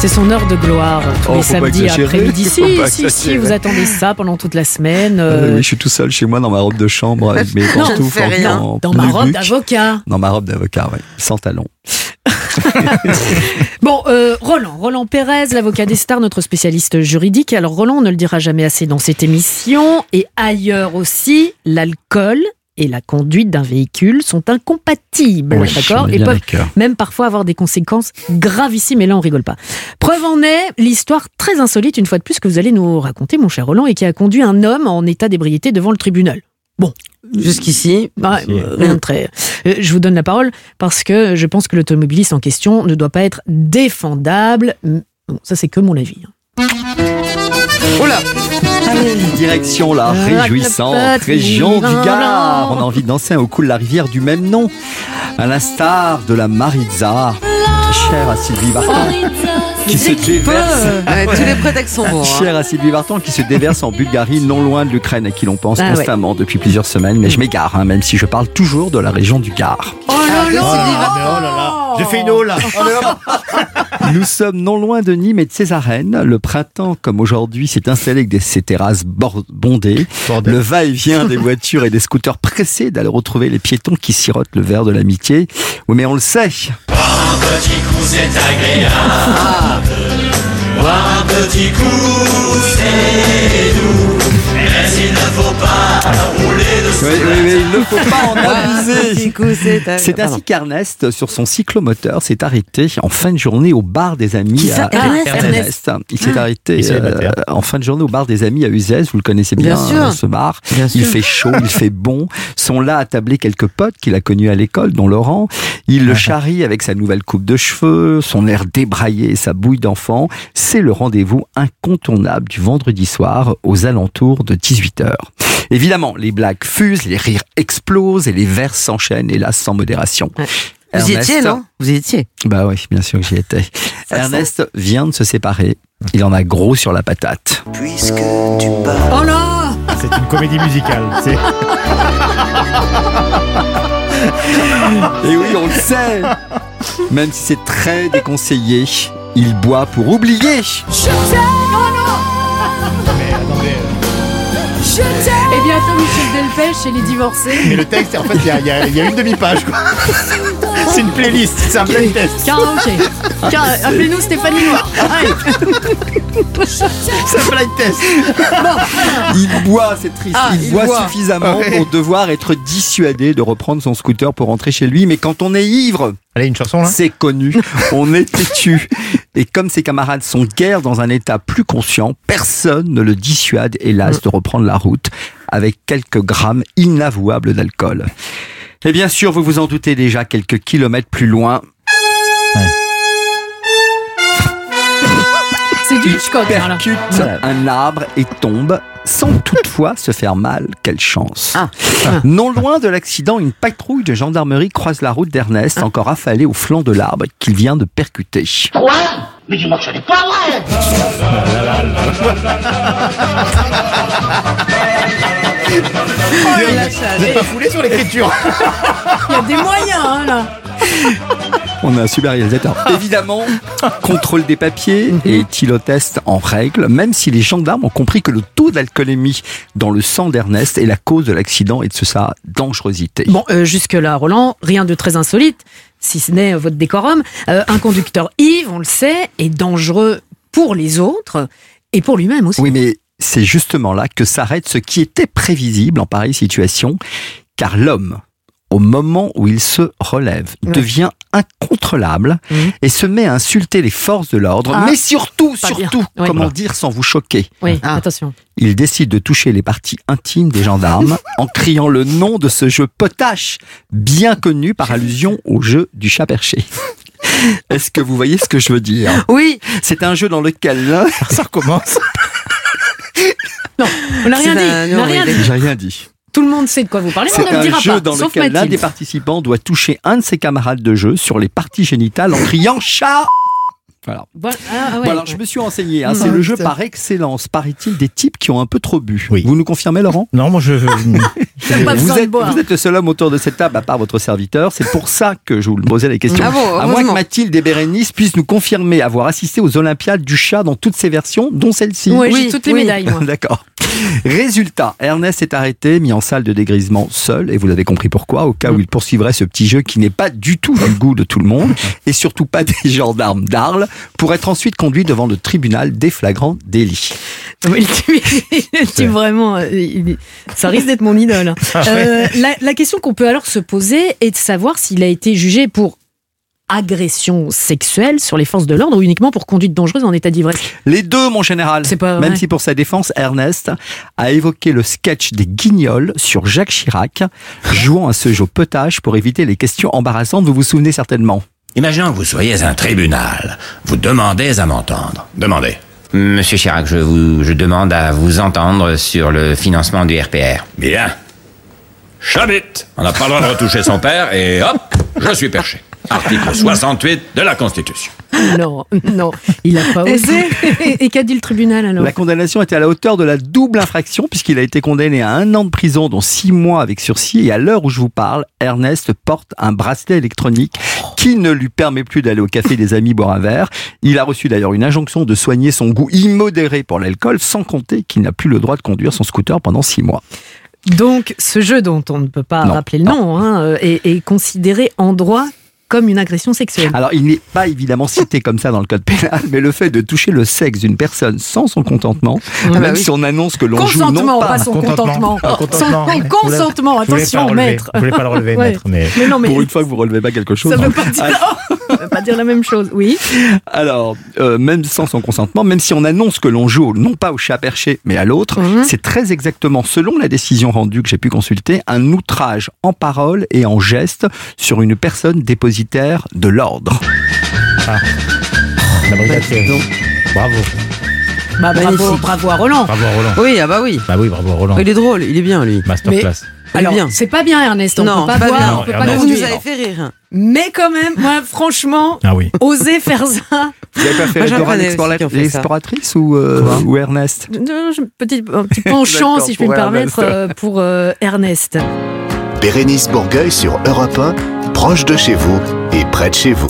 C'est son heure de gloire tous Oh, les samedis après-midi. Si, si, si, vous attendez ça pendant toute la semaine. Euh, euh, oui, je suis tout seul chez moi dans ma robe de chambre avec mes Non, pantoufles fais en- rien. en dans ma robe d'avocat. Dans ma robe d'avocat, ouais, sans talons. Bon, euh, Roland, Roland Pérez, l'avocat des stars, notre spécialiste juridique. Alors Roland, on ne le dira jamais assez dans cette émission et ailleurs aussi, l'alcool et la conduite d'un véhicule sont incompatibles, Oui, d'accord Et peuvent même parfois avoir des conséquences gravissimes. Et là, on rigole pas. Preuve en est l'histoire très insolite, une fois de plus, que vous allez nous raconter, mon cher Roland, et qui a conduit un homme en état d'ébriété devant le tribunal. Bon, Jusqu'ici, Ouais, euh, rien de très. Euh, Je vous donne la parole parce que je pense que l'automobiliste en question ne doit pas être défendable. Bon, ça, c'est que mon avis. Oh là, Allez, direction la Ah, réjouissante région du Gard. On a envie de danser au cou de la rivière du même nom. À l'instar de la Maritza, chère à Sylvie Vartan, qui se déverse. Ouais, tous les prétextes sont bons. hein. Chère à Sylvie Vartan qui se déverse en Bulgarie, non loin de l'Ukraine, à qui l'on pense Ah ouais. constamment depuis plusieurs semaines. Mais je m'égare, hein, même si je parle toujours de la région du Gard. Oh là là Oh là, mais oh là là, j'ai fait une eau là. Oh là là. Nous sommes non loin de Nîmes et de Césarène. Le printemps, comme aujourd'hui, s'est installé avec des, ces terrasses bondées. Bordel. Le va-et-vient des voitures et des scooters pressés d'aller retrouver les piétons qui sirotent le verre de l'amitié. Oui, mais on le sait. Oui, oui, oui, il ne faut pas en Ah, abuser. petit coup, c'est C'est ainsi qu'Ernest, sur son cyclomoteur, s'est arrêté en fin de journée au bar des amis. À- Ernest Ernest. Il s'est arrêté Il est célibataire. euh, en fin de journée au bar des amis à Uzès. Vous le connaissez bien, Bien sûr. hein, ce bar. Bien Il sûr. fait chaud, il fait bon. Sont là attablés quelques potes qu'il a connus à l'école, dont Laurent. Il le charrie avec sa nouvelle coupe de cheveux, son air débraillé et sa bouille d'enfant. C'est le rendez-vous incontournable du vendredi soir aux alentours de 18h. Évidemment, les blagues fusent, les rires explosent et les vers s'enchaînent, hélas sans modération. Vous y Ernest- étiez, non? Vous y étiez? Bah oui, bien sûr que j'y étais. Ernest vient de se séparer. Il en a gros sur la patate. Oh là C'est une comédie musicale. C'est Et oui, on le sait Même si c'est très déconseillé, il boit pour oublier. mais attendez. Et bientôt Michel Delpech et les divorcés. Mais le texte, en fait, il y y a une demi-page. quoi. C'est une playlist, c'est un blind test. Karaoké. Appelez-nous Stéphanie Noir. Allez. C'est un blind test. Il boit, c'est triste, Ah, il, il boit, boit. suffisamment Ouais. pour devoir être dissuadé de reprendre son scooter pour rentrer chez lui. Mais quand on est ivre, Allez, une chanson là c'est connu, on est têtu. Et comme ses camarades sont guère dans un état plus conscient, personne ne le dissuade, hélas, de reprendre la route avec quelques grammes inavouables d'alcool. Et bien sûr, vous vous en doutez déjà, quelques kilomètres plus loin, C'est du Hitchcock. Hein, là. percute un arbre et tombe sans toutefois se faire mal. Quelle chance. Ah. Non loin de l'accident, une patrouille de gendarmerie croise la route Ah. d'Ernest, encore affalé au flanc de l'arbre qu'il vient de percuter. Quoi? Mais dis-moi que ce n'est pas vrai Vous n'êtes pas foulé sur l'écriture Il y a des moyens, hein, là. On a un super réalisateur. Évidemment, contrôle des papiers et tylotest en règle, même si les gendarmes ont compris que le taux d'alcoolémie dans le sang d'Ernest est la cause de l'accident et de sa dangerosité. Bon, euh, jusque-là, Roland, rien de très insolite, si ce n'est euh, votre décorum. Euh, un conducteur ivre, on le sait, est dangereux pour les autres et pour lui-même aussi. Oui, mais c'est justement là que s'arrête ce qui était prévisible en pareille situation, car l'homme, au moment où il se relève, Ouais. devient incontrôlable et se met à insulter les forces de l'ordre, Ah, mais surtout, surtout, Oui. comment dire sans vous choquer Oui, Ah. attention. il décide de toucher les parties intimes des gendarmes en criant le nom de ce jeu potache, bien connu par allusion au jeu du chat perché. Est-ce que vous voyez ce que je veux dire? Oui. C'est un jeu dans lequel l'un... Ça recommence. Non, on n'a rien dit. un- on n'a non, rien dit. J'ai rien dit. Tout le monde sait de quoi vous parlez, mais C'est on ne le dira jeu pas. dans sauf lequel l'un des participants doit toucher un de ses camarades de jeu sur les parties génitales en criant chat voilà. Voilà. Ah, ouais, Bon, alors, je me suis renseigné. hein, c'est le jeu par excellence, paraît-il, des types qui ont un peu trop bu. Oui. Vous nous confirmez, Laurent? Non, moi je. Pas vous êtes, boire. vous êtes le seul homme autour de cette table, à part votre serviteur. C'est pour ça que je vous posais la question. Ah bon, à moins que. Mathilde et Bérénice puissent nous confirmer avoir assisté aux Olympiades du chat dans toutes ses versions, dont celle-ci. Ouais, j'ai Oui, toutes les oui. médailles. D'accord. Résultat, Ernest est arrêté, mis en salle de dégrisement seul, et vous avez compris pourquoi, au cas où il poursuivrait ce petit jeu qui n'est pas du tout du goût de tout le monde, et surtout pas des gendarmes d'Arles, pour être ensuite conduit devant le tribunal des flagrants délits. Oui, le type, vraiment, euh, ça risque d'être mon idole. Euh, la, la question qu'on peut alors se poser est de savoir s'il a été jugé pour agression sexuelle sur les forces de l'ordre ou uniquement pour conduite dangereuse en état d'ivresse. Les deux, mon général. C'est pas Même si pour sa défense, Ernest a évoqué le sketch des guignols sur Jacques Chirac, jouant à ce jeu potage pour éviter les questions embarrassantes, vous vous souvenez certainement. Imaginons que vous soyez un tribunal. Vous demandez à m'entendre. Demandez. Monsieur Chirac, je vous je demande à vous entendre sur le financement du RPR. Bien. Chabit. On n'a pas le droit de retoucher son père et hop, je suis perché. Article 68 de la Constitution. Non, non, il a pas osé. Et qu'a dit le tribunal alors La condamnation était à la hauteur de la double infraction puisqu'il a été condamné à un an de prison dont six mois avec sursis et à l'heure où je vous parle, Ernest porte un bracelet électronique qui ne lui permet plus d'aller au café des amis boire un verre. Il a reçu d'ailleurs une injonction de soigner son goût immodéré pour l'alcool sans compter qu'il n'a plus le droit de conduire son scooter pendant six mois. Donc, ce jeu dont on ne peut pas Non, rappeler le nom hein, euh, est, est considéré en droit comme une agression sexuelle. Alors, il n'est pas évidemment cité comme ça dans le code pénal, mais le fait de toucher le sexe d'une personne sans son contentement, Ah bah même oui. si on annonce que l'on joue non Consentement, pas, pas son contentement. Ah, contentement. Son consentement, Vous voulez attention, maître. Vous voulez pas le relever, Ouais. maître, mais- Mais non, mais pour une fois que vous relevez pas quelque chose. ça veut oh, ça veut pas dire la même chose, oui. Alors, euh, même sans son consentement, même si on annonce que l'on joue non pas au chat perché, mais à l'autre, Mhm. c'est très exactement, selon la décision rendue que j'ai pu consulter, un outrage en parole et en geste sur une personne de l'ordre. La brigade Thierry. Bravo. Bah, bravo, à Roland. Bravo à Roland. Oui, ah bah oui. Bah oui, bravo à Roland. Il est drôle, il est bien lui. Masterclass. Alors, bien. c'est pas bien, Ernest. On Non, peut pas pas bien. on peut Non, pas Ernest, Vous nous avez fait rire. Mais quand même, moi, franchement, Ah oui. oser faire ça. Vous avez préféré Moi, j'en Dora connais l'explora- aussi qui ont fait ça. l'exploratrice ou, euh, ou Ernest Petit, un petit penchant, si je puis me permettre, euh, pour euh, Ernest. Bérénice Bourgueil sur Europe 1, proche de chez vous et près de chez vous.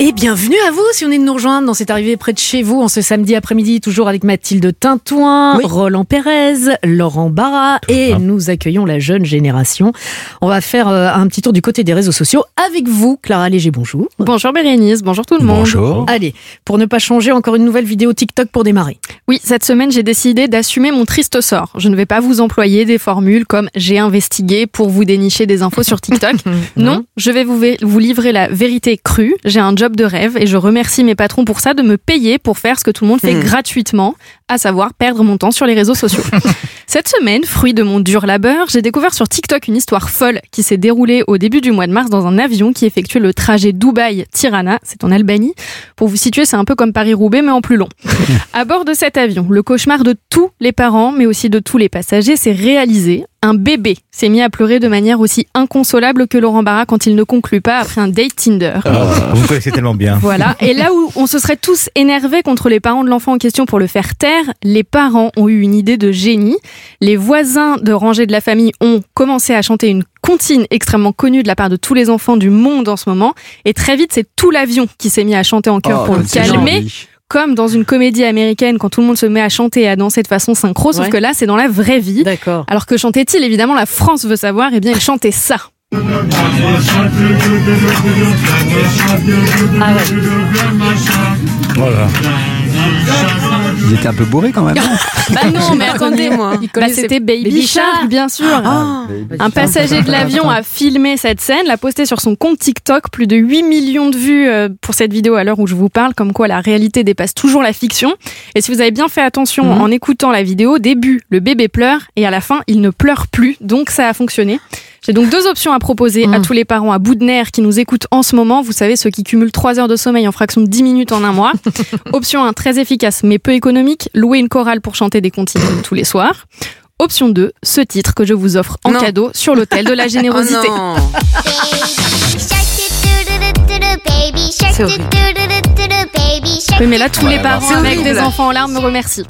Et bienvenue à vous si on est de nous rejoindre dans cette arrivée près de chez vous en ce samedi après-midi, toujours avec Mathilde Tintouin, Roland Pérez, Laurent Barra et nous accueillons la jeune génération. On va faire euh, un petit tour du côté des réseaux sociaux avec vous, Clara Léger, bonjour. Bonjour Bérénice, bonjour tout le monde. Bonjour. Allez, pour ne pas changer, encore une nouvelle vidéo TikTok pour démarrer. Oui, cette semaine, j'ai décidé d'assumer mon triste sort. Je ne vais pas vous employer des formules comme j'ai investigué pour vous dénicher des infos sur TikTok. non, je vais vous, vous livrer la vérité crue. J'ai un job de rêve et je remercie mes patrons pour ça de me payer pour faire ce que tout le monde fait Mhm. gratuitement, à savoir perdre mon temps sur les réseaux sociaux. Cette semaine, fruit de mon dur labeur, j'ai découvert sur TikTok une histoire folle qui s'est déroulée au début du mois de mars dans un avion qui effectuait le trajet Dubaï-Tirana, c'est en Albanie. Pour vous situer, c'est un peu comme Paris-Roubaix mais en plus long. À bord de cet avion, le cauchemar de tous les parents, mais aussi de tous les passagers, s'est réalisé. Un bébé s'est mis à pleurer de manière aussi inconsolable que Laurent Barra quand il ne conclut pas après un date Tinder. Vous me connaissez tellement bien. Voilà. Et là où on se serait tous énervés contre les parents de l'enfant en question pour le faire taire, les parents ont eu une idée de génie. Les voisins de rangée de la famille ont commencé à chanter une comptine extrêmement connue de la part de tous les enfants du monde en ce moment. Et très vite, c'est tout l'avion qui s'est mis à chanter en chœur Oh, pour le calmer. joli. Comme dans une comédie américaine, quand tout le monde se met à chanter et à danser de façon synchro, sauf que là, c'est dans la vraie vie. D'accord. Alors que chantait-il Évidemment, la France veut savoir. Eh bien, il chantait ça. Ah ouais. Voilà. Il était un peu bourré quand même. Bah non, mais attendez, moi. Bah, c'était Baby, Baby Shark, Shark. bien sûr. Ah. Un passager de l'avion a filmé cette scène, l'a posté sur son compte TikTok, plus de 8 millions de vues euh, pour cette vidéo à l'heure où je vous parle, comme quoi la réalité dépasse toujours la fiction. Et si vous avez bien fait attention Mhm. en écoutant la vidéo, au début, le bébé pleure et à la fin, il ne pleure plus, donc ça a fonctionné. J'ai donc deux options à proposer à Mhm. tous les parents à bout de nerfs qui nous écoutent en ce moment. Vous savez, ceux qui cumulent 3 heures de sommeil en fraction de 10 minutes en un mois. Option 1, très efficace mais peu économique, louer une chorale pour chanter des comptines tous les soirs. Option 2, ce titre que je vous offre en Non. cadeau sur l'hôtel de la Oh générosité. C'est horrible. oui, mais là, tous les parents C'est avec des enfants en larmes me remercient.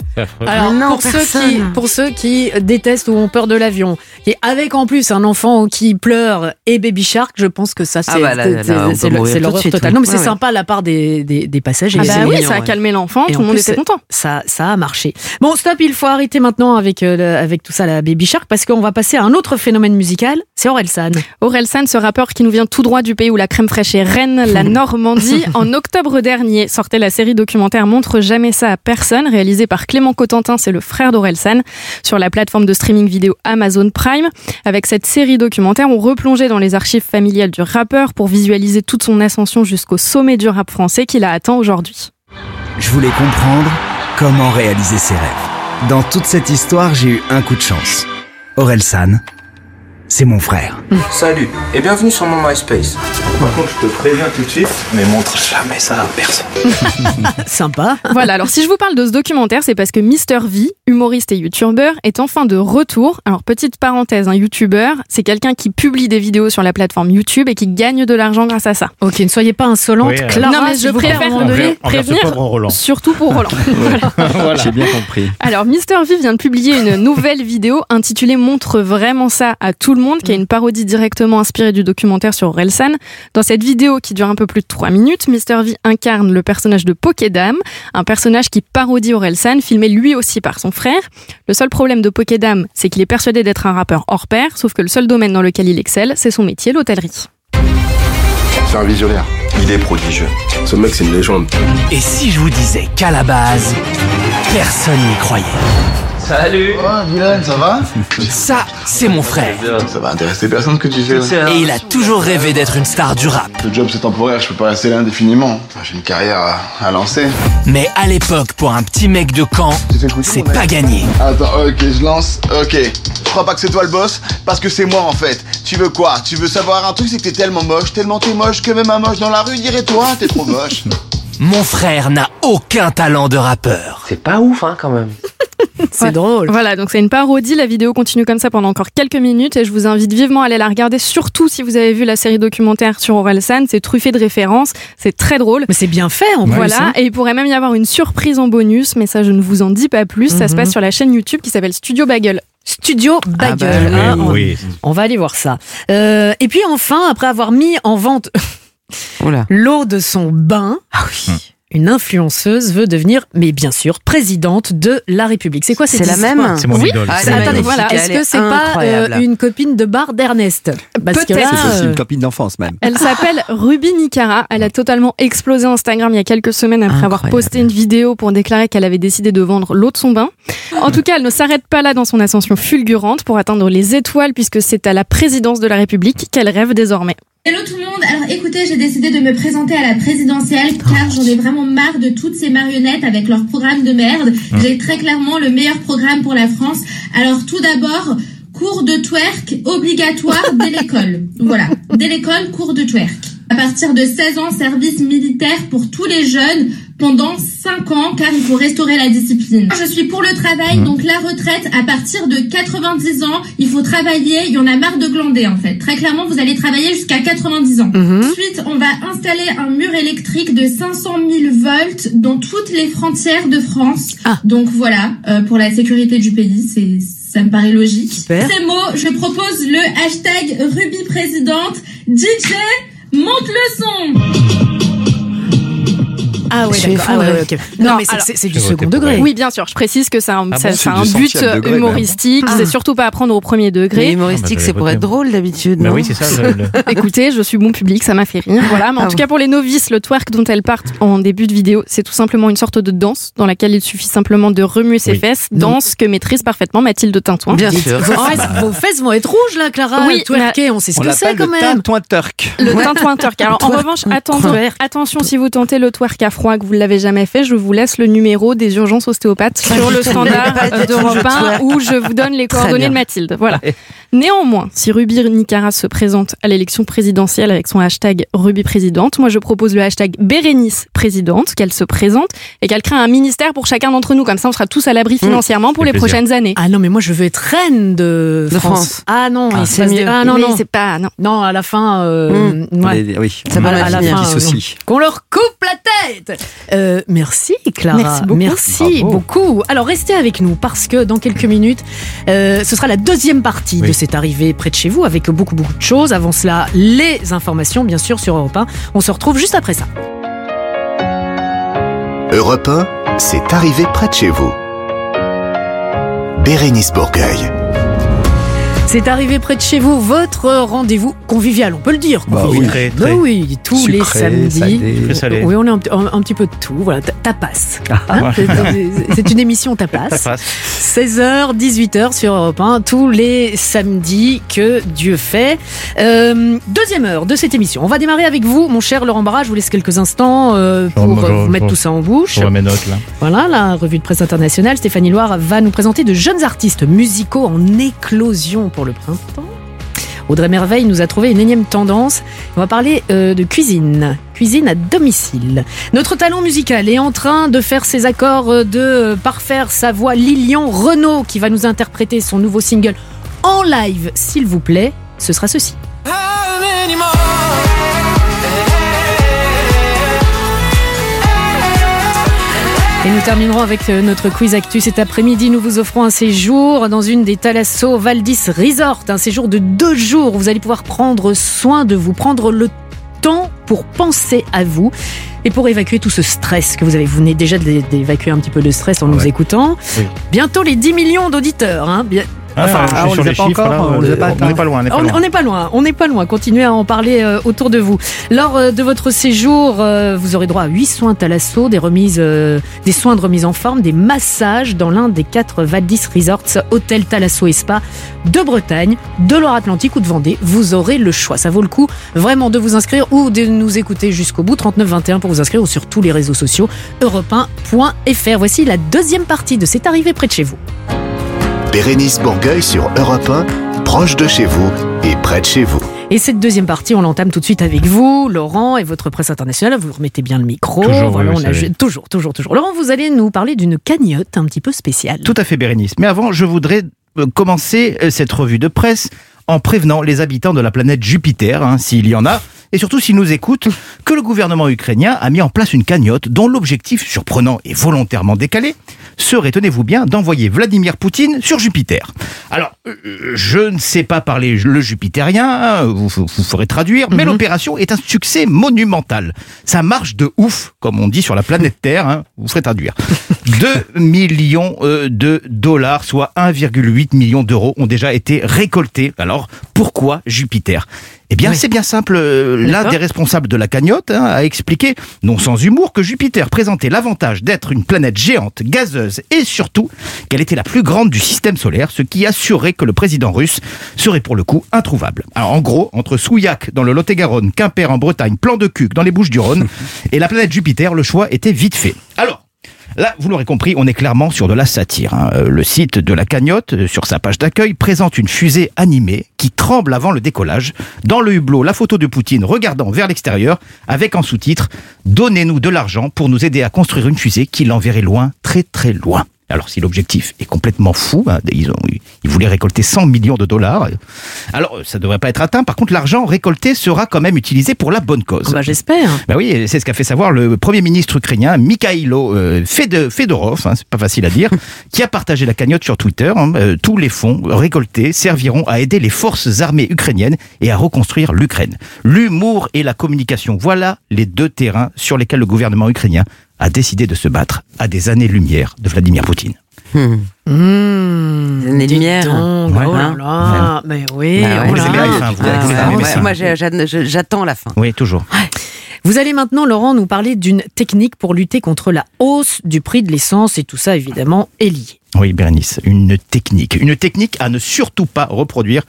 Alors, non, pour, ceux qui, personne. pour ceux qui détestent ou ont peur de l'avion, et avec en plus un enfant qui pleure et Baby Shark, je pense que ça, c'est Ah bah l'horreur totale. oui. Non, mais c'est Ouais, sympa la part des, des, des passagers. Ah bah oui, mignon, ça a ouais. calmé l'enfant, Et tout le monde plus, était content. Ça, ça a marché. Bon, stop, il faut arrêter maintenant avec, euh, avec tout ça, la Baby Shark, parce qu'on va passer à un autre phénomène musical, c'est Orelsan. Orelsan, ce rappeur qui nous vient tout droit du pays où la crème fraîche est reine, la Normandie. En octobre dernier, sortait la série documentaire Montre jamais ça à personne, réalisée par Clément Cotentin, c'est le frère d'Orelsan, sur la plateforme de streaming vidéo Amazon Prime. Avec cette série documentaire, on replongeait dans les archives familiales du rappeur pour visualiser toute son ascension jusqu'au sommet du rap français qu'il a atteint aujourd'hui. Je voulais comprendre comment réaliser ses rêves. Dans toute cette histoire, j'ai eu un coup de chance. Orelsan, c'est mon frère. Salut et bienvenue sur mon MySpace. Par contre, je te préviens tout de suite, mais montre jamais ça à personne. Sympa. Voilà, alors si je vous parle de ce documentaire, c'est parce que Mr. V, humoriste et youtubeur, est enfin de retour. Alors petite parenthèse, un youtubeur, c'est quelqu'un qui publie des vidéos sur la plateforme YouTube et qui gagne de l'argent grâce à ça. Ok, ne soyez pas insolente. Oui, euh, Clara, non mais je préfère ce prévenir, Roland. surtout pour Roland. Voilà. J'ai bien compris. Alors, Mister V vient de publier une nouvelle vidéo intitulée Montre vraiment ça à tout le monde, qui est une parodie directement inspirée du documentaire sur Orelsan. Dans cette vidéo qui dure un peu plus de 3 minutes, Mister V incarne le personnage de Pokédam, un personnage qui parodie Orelsan, filmé lui aussi par son frère. Le seul problème de Pokédam, c'est qu'il est persuadé d'être un rappeur hors pair, sauf que le seul domaine dans lequel il excelle, c'est son métier, l'hôtellerie. C'est un visionnaire. Il est prodigieux. Ce mec, c'est une légende. Et si je vous disais qu'à la base, personne n'y croyait? Salut Oh, Dylan, ça va? Ça, c'est mon frère. Ça va intéresser personne ce que tu fais. ouais. Et il a toujours rêvé d'être une star du rap. Le job, c'est temporaire, je peux pas rester là indéfiniment. J'ai une carrière à, à lancer. Mais à l'époque, pour un petit mec de Caen, c'est pas gagné. Attends, ok, je lance. Ok. Je crois pas que c'est toi le boss, parce que c'est moi en fait. Tu veux quoi? Tu veux savoir un truc, c'est que t'es tellement moche, tellement t'es moche que même un moche dans la rue dirait toi, t'es trop moche. Mon frère n'a aucun talent de rappeur. C'est pas ouf, hein, quand même. C'est drôle. Voilà, donc c'est une parodie. La vidéo continue comme ça pendant encore quelques minutes et je vous invite vivement à aller la regarder, surtout si vous avez vu la série documentaire sur Orelsan. C'est truffé de références, c'est très drôle. Mais c'est bien fait en plus. Voilà, hein. et il pourrait même y avoir une surprise en bonus, mais ça je ne vous en dis pas plus. Ça se Mhm. passe sur la chaîne YouTube qui s'appelle Studio Bagel. Studio Ah Bagel. bah, hein, oui, on, Oui. on va aller voir ça. Euh, et puis enfin, après avoir mis en vente l'eau de son bain, Ah oui. Une influenceuse veut devenir, mais bien sûr, présidente de la République. C'est quoi cette C'est la même C'est mon Oui. idole. Ah, est attendez, voilà. Est-ce que est c'est pas euh, une copine de bar d'Ernest? Peut-être. C'est aussi euh, une copine d'enfance même. Elle s'appelle Ruby Nicara. Elle a totalement explosé Instagram il y a quelques semaines après avoir posté une vidéo pour déclarer qu'elle avait décidé de vendre l'eau de son bain. En tout cas, elle ne s'arrête pas là dans son ascension fulgurante pour atteindre les étoiles puisque c'est à la présidence de la République qu'elle rêve désormais. Hello tout le monde, Alors écoutez, j'ai décidé de me présenter à la présidentielle car j'en ai vraiment marre de toutes ces marionnettes avec leur programme de merde. J'ai très clairement le meilleur programme pour la France. Alors tout d'abord, cours de twerk obligatoire dès l'école. Voilà, dès l'école, cours de twerk. À partir de 16 ans, service militaire pour tous les jeunes pendant 5 ans car il faut restaurer la discipline. Je suis pour le travail, donc la retraite à partir de 90 ans, il faut travailler, il y en a marre de glander en fait. Très clairement, vous allez travailler jusqu'à 90 ans. Ensuite, on va installer un mur électrique de 500 000 volts dans toutes les frontières de France. Donc voilà, euh, pour la sécurité du pays, c'est ça me paraît logique. Ces mots, je propose le hashtag Ruby Présidente. DJ, monte le son Ah ouais, Je d'accord. Ah ouais, effondrée. ouais, ok. Non, mais c'est- du second degré. Oui, bien sûr. Je précise que c'est un, Ah bon, un but degré, même. humoristique. Ah. C'est surtout pas à prendre au premier degré. Mais humoristique, c'est pour être drôle d'habitude. Bah oui, c'est ça. le- le- Écoutez, je suis bon public, ça m'a fait rire. Voilà, mais en Ah tout bon. cas pour les novices, le twerk dont elles partent en début de vidéo, c'est tout simplement une sorte de danse dans laquelle il suffit simplement de remuer ses Oui. fesses, danse que maîtrise parfaitement Mathilde Tintouin. Bien sûr. Vos fesses, vont être rouges là, Clara. Oui, twerker, on sait ce que c'est quand le même. tintouin turc. Le tintouin turc. Alors en revanche, attention si vous tentez le twerk à froid que vous ne l'avez jamais fait, je vous laisse le numéro des urgences ostéopathes sur le standard d'Europe je 1 twerk. où je vous donne les coordonnées de Mathilde. Voilà. Néanmoins, si Ruby Nicara se présente à l'élection présidentielle avec son hashtag Ruby Présidente, moi je propose le hashtag Bérénice Présidente, qu'elle se présente et qu'elle crée un ministère pour chacun d'entre nous. Comme ça, on sera tous à l'abri financièrement pour les plaisir. prochaines années. Ah non, mais moi je veux être reine de, De France. France. Ah non, Ah, il c'est mieux. Ah non, Mais non. c'est pas. Non. Non, à la fin. euh, ouais. Les- Oui, Ça va à, à la fin, euh, qu'on leur coupe la tête. Euh, merci Clara, Merci beaucoup. Merci Bravo. beaucoup. Alors restez avec nous parce que dans quelques minutes, euh, ce sera la deuxième partie Oui. de cette arrivée près de chez vous avec beaucoup beaucoup de choses. Avant cela, les informations bien sûr sur Europe 1. On se retrouve juste après ça. Europe 1, c'est arrivé près de chez vous. Bérénice Bourgueil. C'est arrivé près de chez vous, votre rendez-vous convivial, on peut le dire. Bah convivial. oui, très, Bah oui, tous les samedis. salé. Salé. Oui, on est un, un- un petit peu de tout. Voilà, ta- tapas. Ah, Hein, ouais. c'est- une émission tapas. Ça passe. 16h, 18h sur Europe 1, tous les samedis que Dieu fait. Euh, deuxième heure de cette émission. On va démarrer avec vous, mon cher Laurent Barra. Je vous laisse quelques instants euh, pour Bonjour, euh, vous bonjour. mettre tout ça en bouche. Je vois mes notes là. Voilà, la revue de presse internationale. Stéphanie Loire va nous présenter de jeunes artistes musicaux en éclosion le printemps. Audrey Merveille nous a trouvé une énième tendance. On va parler euh, de cuisine. Cuisine à domicile. Notre talent musical est en train de faire ses accords, euh, de euh, parfaire sa voix. Lilian Renault qui va nous interpréter son nouveau single en live, s'il vous plaît. Ce sera ceci. Et nous terminerons avec euh, notre quiz actu cet après-midi. Nous vous offrons un séjour dans une des Thalasso Valdis Resort, un séjour de deux jours. où Vous allez pouvoir prendre soin de vous, prendre le temps pour penser à vous et pour évacuer tout ce stress que vous avez. Vous venez déjà d'é- d'évacuer un petit peu de stress en nous écoutant. Oui. Bientôt les 10 millions d'auditeurs. Hein. Enfin, ah, on n'est pas loin. On n'est pas loin. on n'est pas loin, on n'est pas loin. Continuez à en parler euh, autour de vous. Lors euh, de votre séjour, euh, vous aurez droit à 8 soins Thalasso, des remises, des soins de remise en forme, des massages dans l'un des quatre Valdis Resorts, hôtel Thalasso et Spa de Bretagne, de Loire-Atlantique ou de Vendée. Vous aurez le choix. Ça vaut le coup vraiment de vous inscrire ou de nous écouter jusqu'au bout. 3921 pour vous inscrire ou sur tous les réseaux sociaux europe1.fr. Voici la deuxième partie de C'est arrivé près de chez vous. Bérénice Bourgueil sur Europe 1, proche de chez vous et près de chez vous. Et cette deuxième partie, on l'entame tout de suite avec vous, Laurent, et votre presse internationale. Vous remettez bien le micro. Toujours, voilà, oui, on vous a savez. ju- toujours, toujours, toujours. Laurent, vous allez nous parler d'une cagnotte un petit peu spéciale. Tout à fait, Bérénice. Mais avant, je voudrais euh, commencer euh, cette revue de presse en prévenant les habitants de la planète Jupiter, hein, s'il y en a, et surtout s'ils nous écoutent, que le gouvernement ukrainien a mis en place une cagnotte dont l'objectif surprenant et volontairement décalé serait, tenez-vous bien, d'envoyer Vladimir Poutine sur Jupiter. Alors, euh, je ne sais pas parler le jupitérien, hein, vous, ferez traduire, mais l'opération est un succès monumental. Ça marche de ouf, comme on dit sur la planète Terre, hein, vous ferez traduire. 2 millions euh, de dollars, soit 1,8 million d'euros, ont déjà été récoltés. Alors, pourquoi Jupiter? Eh bien, c'est bien simple. Euh, L'un des responsables de la cagnotte hein, a expliqué, non sans humour, que Jupiter présentait l'avantage d'être une planète géante, gazeuse et surtout qu'elle était la plus grande du système solaire, ce qui assurait que le président russe serait pour le coup introuvable. Alors, en gros, entre Souillac dans le Lot-et-Garonne, Quimper en Bretagne, Plan de Cuc dans les Bouches-du-Rhône et la planète Jupiter, le choix était vite fait. Alors, Là, vous l'aurez compris, on est clairement sur de la satire. hein. Euh, Le site de la cagnotte, euh, sur sa page d'accueil, présente une fusée animée qui tremble avant le décollage. Dans le hublot, la photo de Poutine regardant vers l'extérieur, avec en sous-titre « Donnez-nous de l'argent pour nous aider à construire une fusée qui l'enverrait loin, très très loin ». Alors si l'objectif est complètement fou, hein, ils, ont, ils voulaient récolter 100 millions de dollars, euh, alors euh, ça ne devrait pas être atteint. Par contre, l'argent récolté sera quand même utilisé pour la bonne cause. Bah, j'espère. Bah oui, c'est ce qu'a fait savoir le Premier ministre ukrainien Mikhailo euh, Fed- Fedorov, hein, c'est pas facile à dire, qui a partagé la cagnotte sur Twitter. hein. Euh, tous les fonds récoltés serviront à aider les forces armées ukrainiennes et à reconstruire l'Ukraine. L'humour et la communication, voilà les deux terrains sur lesquels le gouvernement ukrainien a décidé de se battre à des années-lumière de Vladimir Poutine. Mmh, donc, Ouais. oh là là, mais oui. Bah ouais. oh là Vous aimez là. la fin, vous, Ah vous ouais, aimez ouais, ça. moi, j'attends la fin. Oui, toujours. Vous allez maintenant, Laurent, nous parler d'une technique pour lutter contre la hausse du prix de l'essence et tout ça, évidemment, est lié. Oui, Bérénice, une technique. Une technique à ne surtout pas reproduire.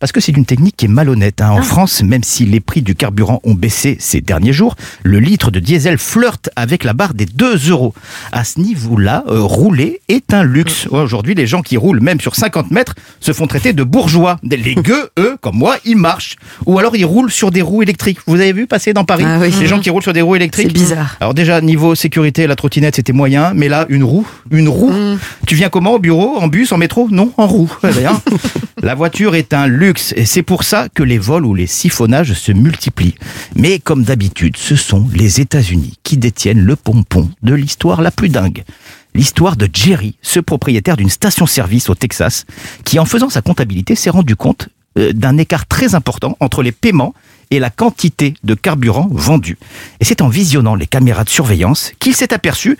Parce que c'est une technique qui est malhonnête. hein. En France, même si les prix du carburant ont baissé ces derniers jours, le litre de diesel flirte avec la barre des 2 euros. À ce niveau-là, euh, rouler est un luxe. Ouais, Aujourd'hui, les gens qui roulent même sur 50 mètres se font traiter de bourgeois. Les gueux, eux, comme moi, ils marchent. Ou alors ils roulent sur des roues électriques. Vous avez vu passer dans Paris Ah oui. Les gens qui roulent sur des roues électriques C'est bizarre. alors déjà, niveau sécurité, la trottinette, c'était moyen. Mais là, une roue, une roue. Tu viens comment au bureau En bus, en métro? Non, en roue. La voiture est un luxe et c'est pour ça que les vols ou les siphonnages se multiplient. Mais comme d'habitude, ce sont les États-Unis qui détiennent le pompon de l'histoire la plus dingue. L'histoire de Jerry, ce propriétaire d'une station-service au Texas, qui en faisant sa comptabilité s'est rendu compte euh, d'un écart très important entre les paiements et la quantité de carburant vendu. Et c'est en visionnant les caméras de surveillance qu'il s'est aperçu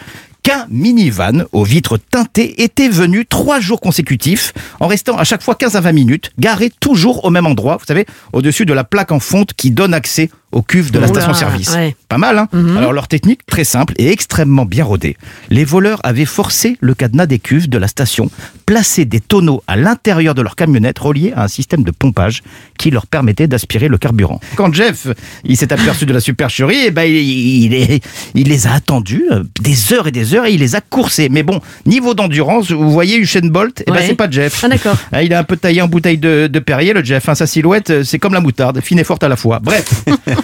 qu'un minivan aux vitres teintées était venu trois jours consécutifs, en restant à chaque fois 15 à 20 minutes, garé toujours au même endroit, vous savez, au-dessus de la plaque en fonte qui donne accès aux cuves de la station-service. ouais. Pas mal, hein Alors leur technique, très simple et extrêmement bien rodée. Les voleurs avaient forcé le cadenas des cuves de la station, placé des tonneaux à l'intérieur de leur camionnette reliés à un système de pompage qui leur permettait d'aspirer le carburant. Quand Jeff, il s'est aperçu de la supercherie, eh ben, il, il, est- il les a attendus euh, des heures et des heures et il les a coursés. Mais bon, niveau d'endurance, vous voyez Usain Bolt, eh ben, Ouais. c'est pas Jeff. Ah, d'accord. Ah, Il est un peu taillé en bouteille de, de Perrier, le Jeff. Sa silhouette, euh, c'est comme la moutarde, fine et forte à la fois. Bref,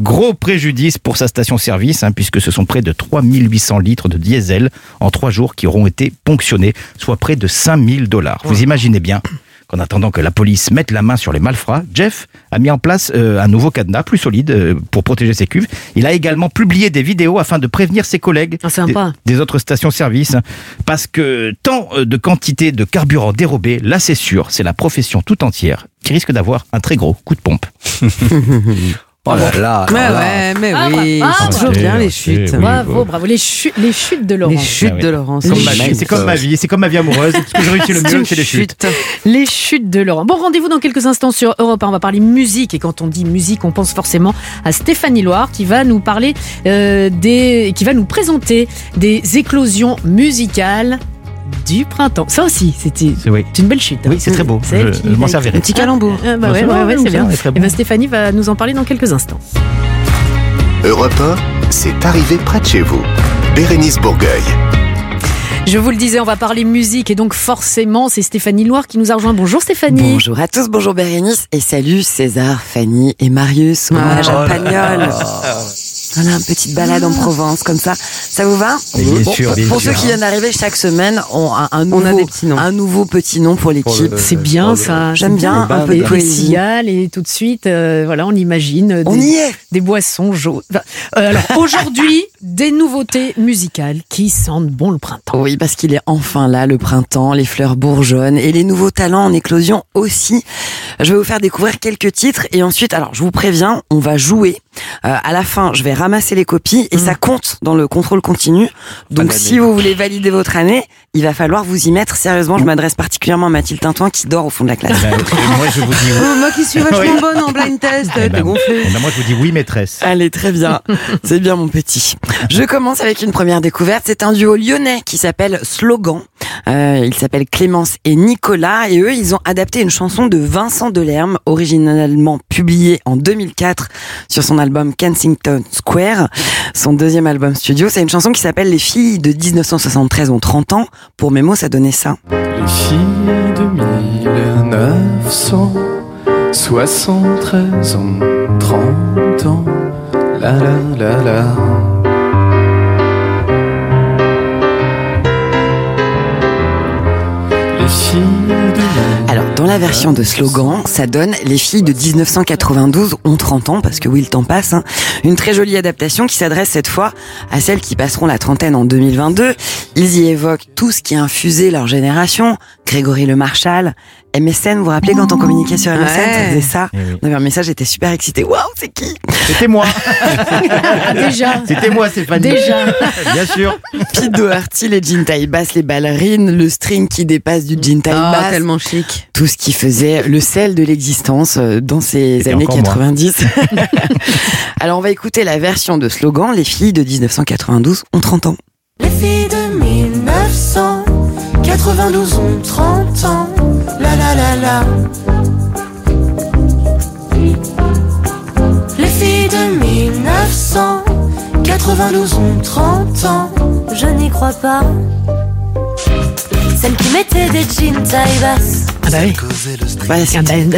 gros préjudice pour sa station-service, hein, puisque ce sont près de 3800 litres de diesel en trois jours qui auront été ponctionnés, soit près de 5000 dollars. Vous imaginez bien qu'en attendant que la police mette la main sur les malfrats, Jeff a mis en place euh, un nouveau cadenas plus solide euh, pour protéger ses cuves. Il a également publié des vidéos afin de prévenir ses collègues Ah, sympa. des, des autres stations-service, hein, parce que tant euh, de quantité de carburant dérobé, là c'est sûr, c'est la profession tout entière qui risque d'avoir un très gros coup de pompe. Oh là là. Mais là là. ouais, mais Ah, oui, ah, c'est toujours bien les chutes. oui. Bravo, bravo. Les, chu- les chutes de Laurent. Les chutes Ah oui. de ma c'est comme ma vie, c'est comme ma vie amoureuse. Ce que je réussis le mieux, c'est les chutes. Les chutes de Laurent. Bon, rendez-vous dans quelques instants sur Europe 1. On va parler musique. Et quand on dit musique, on pense forcément à Stéphanie Loire qui va nous parler euh, des. qui va nous présenter des éclosions musicales du printemps. Ça aussi, c'était oui. une belle chute. hein. Oui, c'est très beau. Je- m'en servirai. Un petit calembour. Ah, bah Bon, ouais, c'est bien. Et bon. ben Stéphanie va nous en parler dans quelques instants. Europe 1, c'est arrivé près de chez vous. Bérénice Bourgueil. Je vous le disais, on va parler musique et donc forcément, c'est Stéphanie Loire qui nous a rejoint. Bonjour Stéphanie. Bonjour à tous, bonjour Bérénice et salut César, Fanny et Marius. Ah, jeune oh Pagnol Voilà, une petite balade en Provence comme ça. Ça vous va? Bien Bon, sûr, bien Pour sûr. ceux qui viennent d'arriver chaque semaine, on a un On nouveau, a des petits noms. un nouveau petit nom pour l'équipe. C'est bien ça. J'aime bien un peu de Des poésie. et tout de suite, euh, voilà, on imagine euh, On des, y est des boissons jaunes. Enfin, euh, alors aujourd'hui, des nouveautés musicales qui sentent bon le printemps. Oui, parce qu'il est enfin là, le printemps, les fleurs bourgeonnent et les nouveaux talents en éclosion aussi. Je vais vous faire découvrir quelques titres et ensuite, alors je vous préviens, on va jouer. Euh, à la fin, je vais ramasser les copies et ça compte dans le contrôle continue. Donc si vous voulez valider votre année, il va falloir vous y mettre. Sérieusement, je m'adresse particulièrement à Mathilde Tintoin qui dort au fond de la classe. Et moi, je vous dis oui. Oh, moi qui suis vachement Oui. bonne en blind test, Eh t'es ben, gonflé. eh ben, moi, je vous dis oui, maîtresse. Allez, très bien. C'est bien mon petit. Je commence avec une première découverte. C'est un duo lyonnais qui s'appelle Slogan. Euh, il s'appelle Clémence et Nicolas et eux, ils ont adapté une chanson de Vincent Delerme, originalement publiée en 2004 sur son album Kensington Square, son deuxième album studio. C'est une chanson qui s'appelle Les filles de 1973 ont 30 ans. Pour mes mots, ça donnait ça. Les filles de 1973 ont 30 ans. La la la la. Alors, dans la version de slogan, ça donne Les filles de 1992 ont 30 ans, parce que oui, le temps passe. hein. Une très jolie adaptation qui s'adresse cette fois à celles qui passeront la trentaine en 2022. Ils y évoquent tout ce qui a infusé leur génération. Grégory Le Marchal, MSN, vous vous rappelez quand on communiquait sur MSN, ça Ouais. faisait ça. Eh oui. On avait un message, j'étais super excitée. Waouh, c'est qui? C'était moi. Déjà. C'était moi, Stéphanie. Déjà. Bien sûr. Pete Doherty, les jean taille basse, les ballerines, le string qui dépasse du jean taille basse. tellement chic. tout ce qui faisait le sel de l'existence euh, dans ces années encore moi. 90. Alors on va écouter la version de slogan Les filles de 1992 ont 30 ans. Les filles de 1992 ont 30 ans. La la la la. Les filles de 1992 ont 30 ans. Je n'y crois pas. Celles qui mettaient des jeans taille basse. Ah bah oui. Ah c'était bah,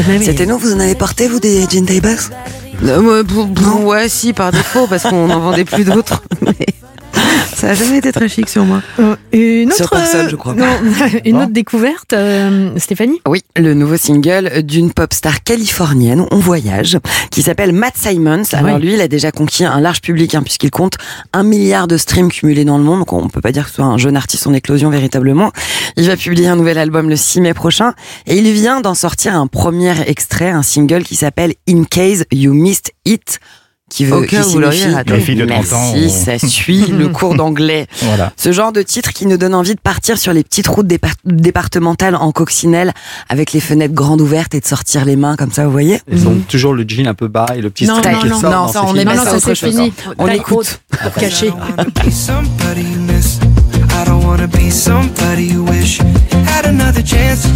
bah oui. c'était nous, vous en avez porté vous des jean taille basses Euh, ouais, si, par défaut, parce qu'on n'en vendait plus d'autres. Mais ça a jamais été très chic sur moi. Euh, Une autre, Sur personne, euh, je crois. Non, une autre découverte, euh, Stéphanie? Oui, le nouveau single d'une pop star californienne, On Voyage, qui s'appelle Matt Simons. Alors Ouais. lui, il a déjà conquis un large public, hein, puisqu'il compte un milliard de streams cumulés dans le monde. Donc on peut pas dire que ce soit un jeune artiste en éclosion véritablement. Il va publier un nouvel album le 6 mai prochain. Et il vient d'en sortir un premier extrait, un single qui s'appelle In Case You Missed It. Qui veut, qui signifie. Les filles de 30 Merci, ans ont- ça suit le cours d'anglais. Voilà. Ce genre de titre qui nous donne envie de partir sur les petites routes départ- départementales en coccinelle avec les fenêtres grandes ouvertes et de sortir les mains comme ça, vous voyez Ils ont toujours le jean un peu bas et le petit Non, non, qui non, sort non, ça, on est films. Non, non, c'est ça fini. On haute, Pour cacher.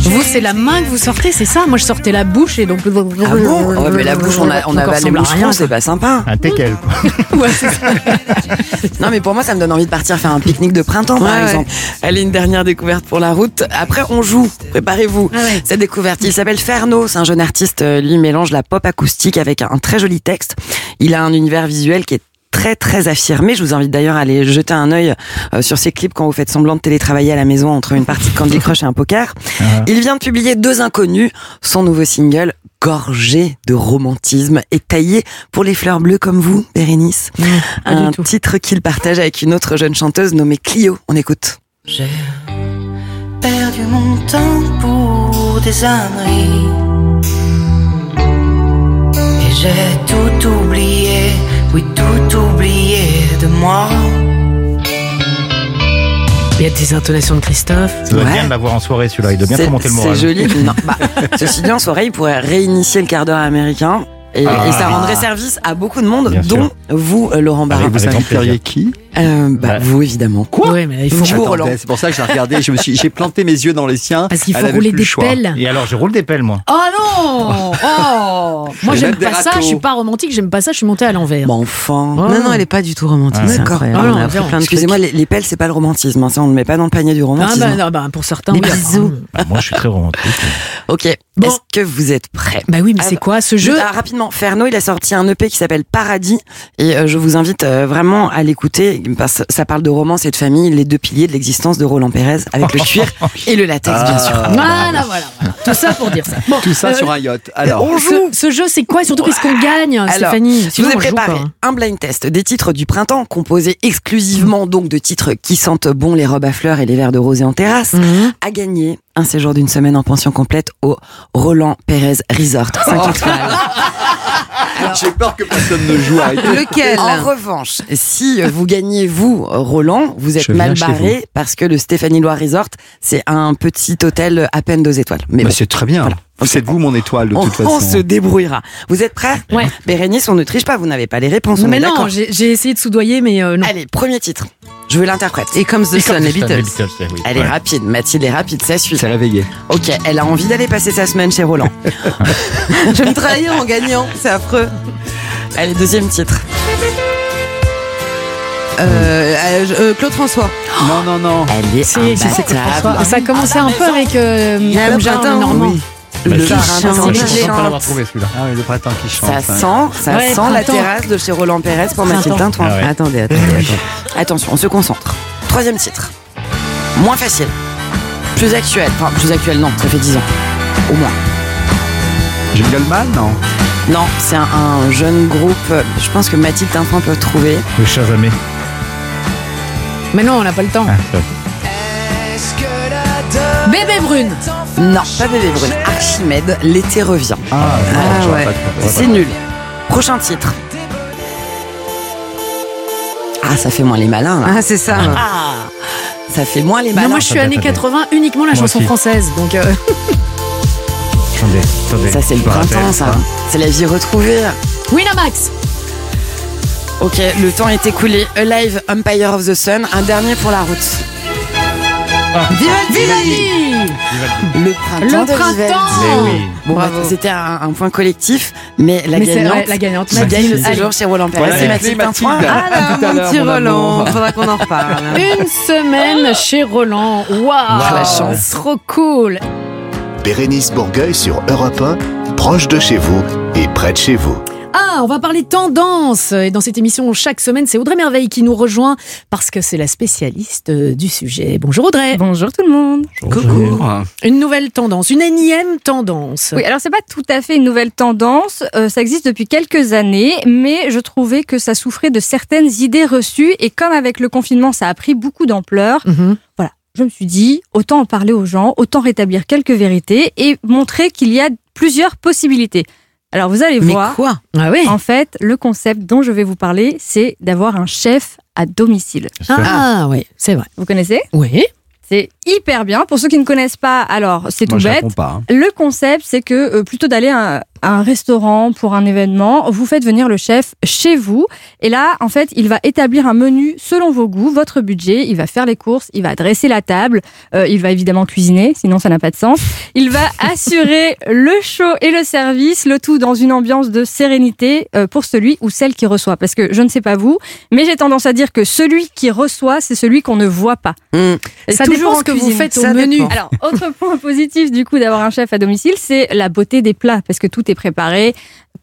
Vous, c'est la main que vous sortez, c'est ça? Moi, je sortais la bouche et donc. Ah bon? Ouais, mais la bouche, on, a, on avale les moucherons, c'est pas sympa. Un teckel. quoi. Ouais, c'est ça. Non, mais pour moi, ça me donne envie de partir faire un pique-nique de printemps, par Ouais, exemple. Allez, une dernière découverte pour la route. Après, on joue. Préparez-vous. Ah ouais. Cette découverte, il s'appelle Ferno. C'est un jeune artiste. euh, Lui mélange la pop acoustique avec un très joli texte. Il a un univers visuel qui est très très affirmé. Je vous invite d'ailleurs à aller jeter un œil euh, sur ses clips quand vous faites semblant de télétravailler à la maison entre une partie de Candy Crush et un poker. Il vient de publier Deux Inconnus, son nouveau single gorgé de romantisme et taillé pour les fleurs bleues comme vous, Bérénice. un tout. titre qu'il partage avec une autre jeune chanteuse nommée Clio. On écoute. J'ai perdu mon temps pour des âneries. Et j'ai tout oublié, oui, tout oublié de moi. Il y a des intonations de Christophe. Ça doit Ouais. bien de l'avoir en soirée celui-là. Il doit bien remonter le moral. C'est joli. Non, bah, ceci dit, en soirée, il pourrait réinitier le quart d'heure américain. Et, Ah. et ça rendrait service à beaucoup de monde, Bien dont sûr. vous, euh, Laurent Barra. Vous grand inviteriez qui? Euh, bah, Bah. Vous, évidemment. Quoi Ouais, mais là, il faut. Vous, J'attendais, Roland. C'est pour ça que je l'ai regardé. Je me suis, j'ai planté mes yeux dans les siens. Parce qu'il faut rouler des pelles. Et alors, je roule des pelles, moi. Oh non Oh Moi, j'aime pas ça. Je suis pas romantique. J'aime pas ça. Je suis montée à l'envers. Bon, enfin. Oh. Non, non, elle est pas du tout romantique. Ah, d'accord. Ah Excusez-moi, les, les pelles, c'est pas le romantisme. hein. Ça, on ne le met pas dans le panier du Ah romantisme. bah, non, bah, pour certains, oui. bisous. Bah, moi, je suis très romantique. Ok. Bon. Est-ce que vous êtes prêts? Bah oui, mais Ah, c'est quoi ce jeu? Ah, rapidement, Ferno, il a sorti un EP qui s'appelle Paradis et euh, je vous invite euh, vraiment à l'écouter ça parle de romance et de famille, les deux piliers de l'existence de Roland Pérez avec le cuir et le latex, bien sûr. Ah. Voilà, voilà, voilà. Tout ça pour dire ça. Bon, Tout ça euh, sur un yacht. Alors, on ce, ce jeu, c'est quoi? Et surtout qu'est-ce qu'on gagne, Alors, Stéphanie? je vous ai joue préparé un blind test des titres du printemps composés exclusivement donc de titres qui sentent bon les robes à fleurs et les verres de rosée en terrasse. Mhm. À gagner un séjour d'une semaine en pension complète au Roland Pérez Resort 5 étoiles. J'ai peur que personne ne joue. arrêtez. Lequel En revanche, si vous gagnez, vous, Roland, vous êtes Je viens mal chez barré parce que le Stéphanie Loire Resort, c'est un petit hôtel à peine deux étoiles. Mais Bah, bon, c'est très bien. C'est vous mon étoile de on, toute façon. on se débrouillera. Vous êtes prêts Ouais. Bérénice, on ne triche pas, vous n'avez pas les réponses. on mais est non, d'accord j'ai j'ai essayé de soudoyer, mais euh, non. Allez, premier titre. Je veux l'interprète. Et Comes the Sun, les Beatles. Elle est rapide, Mathilde est rapide, ça suit. C'est réveillé. Ok, elle a envie d'aller passer sa semaine chez Roland. Je vais me trahir en gagnant, c'est affreux. Allez, deuxième titre. Euh, euh, euh, Claude François. Non, non, non. Elle est Si, si, c'est Claude François. imbattable. Ça commençait un peu avec euh, comme printemps, Normand. Oui. Le Bah, chante, l'avoir trouvé celui-là. Ah oui, le printemps qui chante. Ça hein. sent, ça Ouais, sent la terrasse de chez Roland Pérez pour Mathilde. Tintouin. Ah ouais. Attendez, attendez, attendez. Attention, on se concentre. Troisième titre. Moins facile. Plus actuel. Enfin, plus actuel, non, ça fait 10 ans. Au moins. Jingle Man, non Non, c'est un, un jeune groupe. Je pense que Mathilde Tintouin peut trouver. Le Shazamé. Mais non, on n'a pas le temps. Ah. Bébé Brune. Non, pas Bébé Brune. Archimède, l'été revient. Ah, non, Ah, ouais. J'aurais C'est nul. Prochain titre. Ah, ça fait moins les malins, là. Ah, c'est ça. Ah, ça fait moins les Non, malins. moi je suis années attendez. 80, uniquement la Moi chanson aussi. française. Donc euh, Attendez, attendez. Ça, c'est le printemps, ça. C'est la vie retrouvée. Winamax. Ok, le temps est écoulé. Alive, Empire of the Sun. Un dernier pour la route. Vivaldi. Le printemps. Le de printemps. Vivaldi. Mais oui. Bon, bah, c'était un, un point collectif, mais la Mais gagnante, vrai, la gagnante, qui gagne le séjour chez Roland Pérez, Voilà, c'est Mathilde Mathilde. Tintouin. Ah, Alors, mon petit mon Roland, faudra qu'on en reparle. Une semaine chez Roland. Waouh, la chance. Trop cool. Bérénice Bourgueil sur Europe 1, proche de chez vous et près de chez vous. Ah, on va parler tendance. Et dans cette émission, chaque semaine, c'est Audrey Merveille qui nous rejoint parce que c'est la spécialiste euh, du sujet. Bonjour Audrey. Bonjour tout le monde. Coucou. Une nouvelle tendance, une énième tendance. Oui, alors c'est pas tout à fait une nouvelle tendance, euh, ça existe depuis quelques années, mais je trouvais que ça souffrait de certaines idées reçues et comme avec le confinement ça a pris beaucoup d'ampleur, Mhm. voilà, je me suis dit autant en parler aux gens, autant rétablir quelques vérités et montrer qu'il y a plusieurs possibilités. Alors vous allez Mais voir, quoi? Ah oui. en fait, le concept dont je vais vous parler, c'est d'avoir un chef à domicile. Ah oui, c'est vrai. Vous connaissez? Oui. C'est hyper bien. Pour ceux qui ne connaissent pas, alors c'est tout je bête. pas. hein. Le concept, c'est que euh, plutôt d'aller à, un- restaurant pour un événement, vous faites venir le chef chez vous. Et là, en fait, il va établir un menu selon vos goûts, votre budget. Il va faire les courses, il va dresser la table, euh, il va évidemment cuisiner, sinon ça n'a pas de sens. Il va assurer le chaud et le service, le tout dans une ambiance de sérénité euh, pour celui ou celle qui reçoit. Parce que je ne sais pas vous, mais j'ai tendance à dire que celui qui reçoit, c'est celui qu'on ne voit pas. Et Ça toujours dépend en ce que vous faites au Ça menu. dépend. Alors, autre point positif du coup d'avoir un chef à domicile, c'est la beauté des plats parce que tout est préparé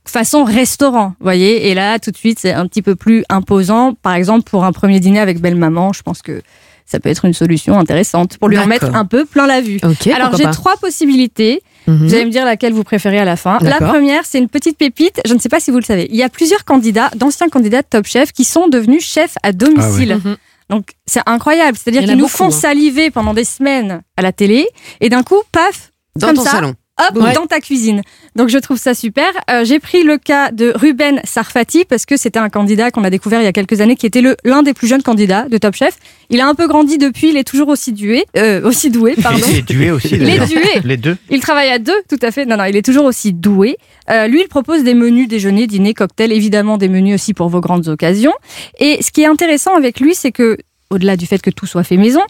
façon restaurant, vous voyez. Et là, tout de suite, c'est un petit peu plus imposant. Par exemple, pour un premier dîner avec belle maman, je pense que ça peut être une solution intéressante pour lui en mettre un peu plein la vue. Ok, Alors, j'ai trois possibilités. Mhm. Vous allez me dire laquelle vous préférez à la fin. La première, c'est une petite pépite. Je ne sais pas si vous le savez. Il y a plusieurs candidats, d'anciens candidats de Top Chef, qui sont devenus chefs à domicile. Mhm. Donc c'est incroyable. C'est-à-dire qu'ils nous beaucoup, font hein. saliver pendant des semaines à la télé et d'un coup, paf, Dans comme ton ça, salon. Hop, Ouais. dans ta cuisine. Donc je trouve ça super. Euh, J'ai pris le cas de Ruben Sarfati parce que c'était un candidat qu'on a découvert il y a quelques années qui était le l'un des plus jeunes candidats de Top Chef. Il a un peu grandi depuis, il est toujours aussi doué, euh, aussi doué, pardon. Et les duets aussi. Les. Les deux. Il travaille à deux, tout à fait. Non, non, il est toujours aussi doué. Euh, lui, il propose des menus déjeuner, dîner, cocktail, évidemment des menus aussi pour vos grandes occasions. Et ce qui est intéressant avec lui, c'est que, au-delà du fait que tout soit fait maison,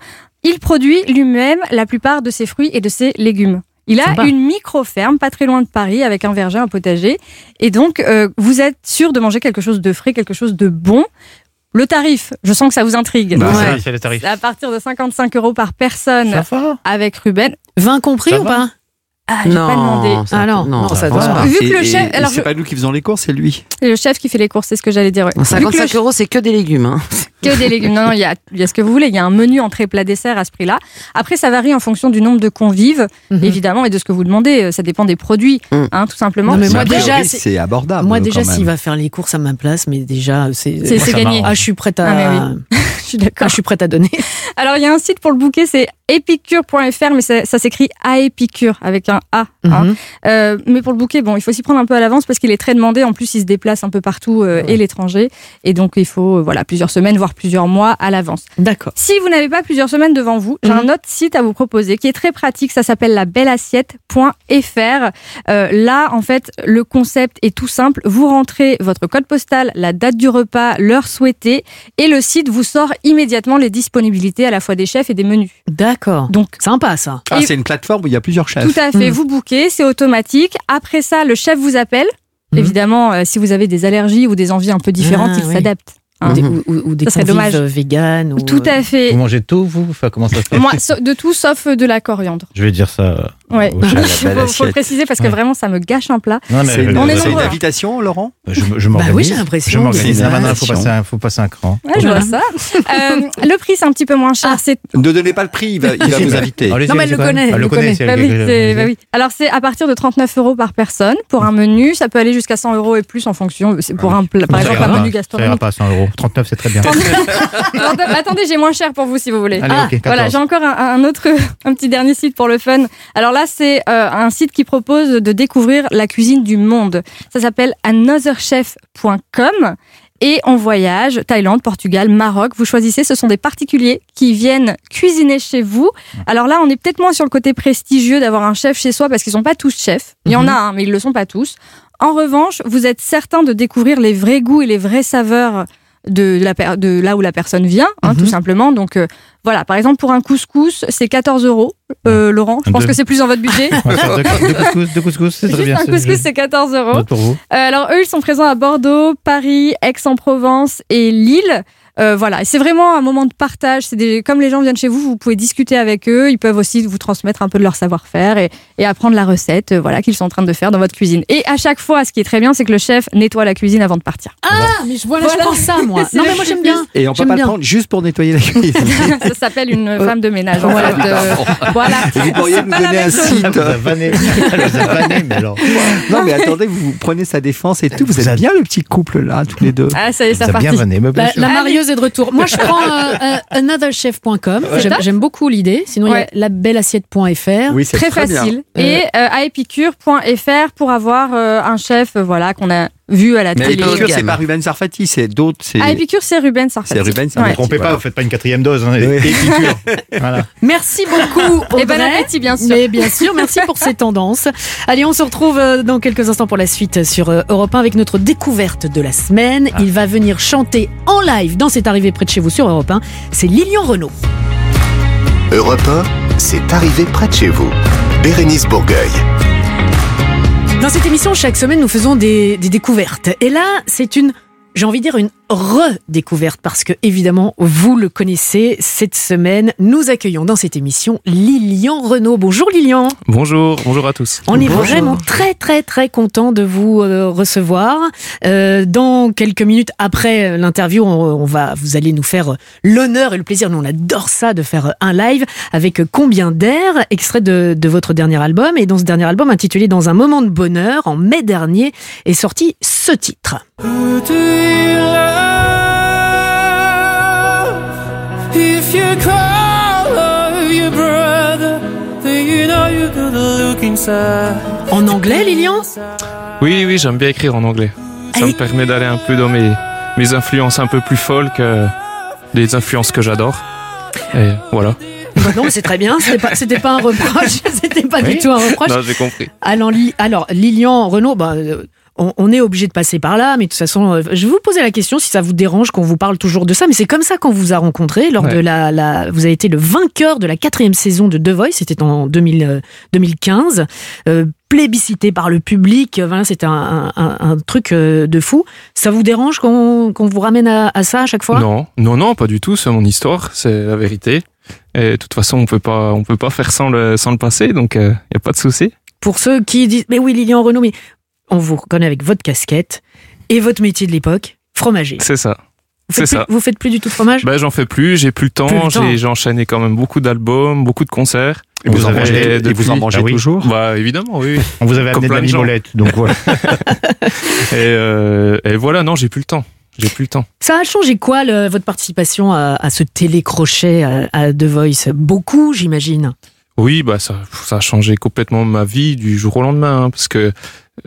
il produit lui-même la plupart de ses fruits et de ses légumes. Il a Sympa. une micro-ferme pas très loin de Paris avec un verger, un potager. Et donc, euh, vous êtes sûr de manger quelque chose de frais, quelque chose de bon? Le tarif, je sens que ça vous intrigue. Bah, Ouais. c'est- C'est le tarif. C'est à partir de 55 euros par personne Ça va. avec Ruben. 20 compris Ça ou va pas? Ah, j'ai pas demandé. ça- Ah non, non, ça doit pas. Vu que Et- le et- chef- et alors c'est je- pas nous qui faisons les courses, c'est lui. C'est le chef qui fait les courses, c'est ce que j'allais dire. ouais. En Vu que le 55 ch- euros, c'est que des légumes. Hein. Que des légumes. Non, non, il y a, il y a ce que vous voulez. Il y a un menu entrée plat dessert à ce prix-là. Après, ça varie en fonction du nombre de convives, Mhm. évidemment, et de ce que vous demandez. Ça dépend des produits, Mm. hein, tout simplement. Non, mais moi déjà, c'est- c'est abordable. Moi déjà, s'il va faire les courses à ma place, mais déjà, c'est C'est- gagné. Ah, je suis prête à. Ah, mais oui. suis d'accord. je suis prête à donner. Alors, il y a un site pour le bouquet, c'est epicure.fr, mais ça, ça s'écrit aépicure avec un A. hein. Mhm. Euh, mais pour le bouquet, bon, il faut s'y prendre un peu à l'avance parce qu'il est très demandé. En plus, il se déplace un peu partout euh, et l'étranger. Et donc, il faut euh, voilà, plusieurs semaines, voire plusieurs mois à l'avance. D'accord. Si vous n'avez pas plusieurs semaines devant vous, j'ai un autre site à vous proposer qui est très pratique. Ça s'appelle la belleassiette.fr. Là, en fait, le concept est tout simple. Vous rentrez votre code postal, la date du repas, l'heure souhaitée, et le site vous sort immédiatement les disponibilités à la fois des chefs et des menus. D'accord. Donc, sympa ça. Ah, c'est une plateforme où il y a plusieurs chefs. Tout à fait. Vous bouquez, c'est automatique. Après ça, le chef vous appelle. Évidemment, euh, si vous avez des allergies ou des envies un peu différentes, Ah, il oui. s'adapte. Ou hein. des, ou, ou- ou des Ça serait convives dommage. euh. Ou, Tout à fait. Vous mangez tout, vous Enfin, Comment ça se fait Moi, de tout sauf de la coriandre. Je vais dire ça. Ouais. Il faut, faut le préciser parce que Ouais. vraiment, ça me gâche un plat. Non, mais C'est une, On est c'est une invitation, Laurent Je, je Bah oui, m'organise. j'ai l'impression. Je m'organise. C'est Ah, une maintenant, il faut passer, un, faut passer un cran. Ouais, je vois ça. Euh, le prix, c'est un petit peu moins cher. C'est Ne donnez pas le prix, il va, il va vous inviter. Non, mais elle le connaît. Elle le connaît. Bah oui, bah oui. Alors c'est à partir de 39 euros par personne pour un menu. Ça peut aller jusqu'à 100 euros et plus en fonction. Pour un plat, par exemple un pas, menu Ça ira gastronomique. pas à 100 euros. 39, c'est très bien. Attendez, j'ai moins cher pour vous si vous voulez. 14. voilà, j'ai encore un, un autre, un petit dernier site pour le fun. Alors là, c'est euh, un site qui propose de découvrir la cuisine du monde. Ça s'appelle anotherchef.com. Et on voyage, Thaïlande, Portugal, Maroc. Vous choisissez, ce sont des particuliers qui viennent cuisiner chez vous. Alors là, on est peut-être moins sur le côté prestigieux d'avoir un chef chez soi parce qu'ils sont pas tous chefs. Il y en a un, mais ils le sont pas tous. En revanche, vous êtes certain de découvrir les vrais goûts et les vraies saveurs de, la, de là où la personne vient, hein, tout simplement. Donc euh, voilà, par exemple, pour un couscous, c'est 14 euros. Euh, Laurent, je pense que c'est plus dans votre budget. Deux, couscous, deux couscous, c'est très bien. un couscous, c'est 14 euros. Note pour vous. Euh, alors eux, ils sont présents à Bordeaux, Paris, Aix-en-Provence et Lille. Euh, voilà, et c'est vraiment un moment de partage. C'est des, comme les gens viennent chez vous, vous pouvez discuter avec eux. Ils peuvent aussi vous transmettre un peu de leur savoir-faire et, et apprendre la recette, euh, voilà, qu'ils sont en train de faire dans votre cuisine. Et à chaque fois, ce qui est très bien, c'est que le chef nettoie la cuisine avant de partir. Ah, mais je, voilà, Voilà. je pense ça, moi. Non, mais moi, j'aime bien. Et on peut pas bien. le prendre juste pour nettoyer la cuisine. Ça s'appelle une femme de ménage. en Voilà. fait. Euh, voilà. Vous pourriez nous donner un site. Elle vous a vanné. Elle vous a vanné, mais alors. Non, mais attendez, vous prenez sa défense et tout. Vous êtes bien le petit couple là, tous les deux. Ah, ça y est, Ça a bien vanné, la marieuse est de retour. Moi, je prends euh, euh, anotherchef.com. Ouais. J'aime- J'aime beaucoup l'idée. Sinon, il y a labelleassiette.fr. Oui, c'est Très, très, bien. facile. Et euh, à épicure.fr pour avoir euh, un chef euh, voilà, qu'on a vu à la Mais télé. Épicure, c'est pas Ruben Sarfati, c'est d'autres. C'est À Épicure, c'est Ruben Sarfati. c'est Ruben Ne vous trompez pas, voilà. vous faites pas une quatrième dose. Hein. Oui. Épicure. voilà. Merci beaucoup, Et bon Audrey. appétit, bien sûr. Mais bien sûr, merci pour ces tendances. Allez, on se retrouve euh, dans quelques instants pour la suite sur euh, Europe 1 avec notre découverte de la semaine. Il va venir chanter en live dans cette arrivée près de chez vous sur Europe 1. C'est Lilian Renault. Europe 1, c'est arrivé près de chez vous. Bérénice Bourgueil. Dans cette émission, chaque semaine, nous faisons des, découvertes. Et là, c'est une, j'ai envie de dire, une redécouverte parce que, évidemment, vous le connaissez. Cette semaine, nous accueillons dans cette émission Lilian Renault. Bonjour Lilian. Bonjour, bonjour à tous. On est vraiment très très très content de vous euh, recevoir. Euh, dans quelques minutes après l'interview, on, on va, vous allez nous faire l'honneur et le plaisir. Nous on adore ça de faire un live avec Combien d'air, extrait de, de votre dernier album. Et dans ce dernier album intitulé Dans un moment de bonheur, en mai dernier, est sorti ce titre. Who do you love? If you call your brother, then you know you gotta look inside. En anglais, Lilian? Oui, oui, j'aime bien écrire en anglais. Ça me permet d'aller un peu dans mes, mes influences un peu plus folles que les influences que j'adore. Et voilà. Bah non, mais c'est très bien. C'était pas, c'était pas un reproche. C'était pas du tout un reproche. Non, j'ai compris. Alors, Li- alors Lilian Renault, bah, euh, on, on est obligé de passer par là, mais de toute façon, euh, je vais vous poser la question si ça vous dérange qu'on vous parle toujours de ça, mais c'est comme ça qu'on vous a rencontré lors Ouais. de la, la, vous avez été le vainqueur de la quatrième saison de The Voice, c'était en 2000, euh, 2015, euh, plébiscité par le public, voilà, c'était un, un- un truc de fou. Ça vous dérange qu'on vous ramène à, à ça à chaque fois? Non, non, non, pas du tout. C'est mon histoire, c'est la vérité. Et de toute façon, on peut pas, on peut pas faire sans le, sans le passé, donc il y a pas de souci. Pour ceux qui disent, mais oui, Lilian Renault, mais on vous reconnaît avec votre casquette et votre métier de l'époque, fromager. C'est ça. Vous C'est faites, ça. plus, vous faites plus du tout de fromage? Ben, j'en fais plus, j'ai plus le temps, j'ai enchaîné quand même beaucoup d'albums, beaucoup de concerts. Et vous en mangez- Et et vous en mangez Ah oui. toujours? Bah évidemment, oui. On vous avait Comme amené de la mimolette, donc voilà. et, euh, et voilà, non, j'ai plus le temps. J'ai plus le temps. Ça a changé quoi le- votre participation à, à ce télécrochet à, à The Voice? Beaucoup, j'imagine. Oui, bah ça, ça a changé complètement ma vie du jour au lendemain, hein, parce que euh,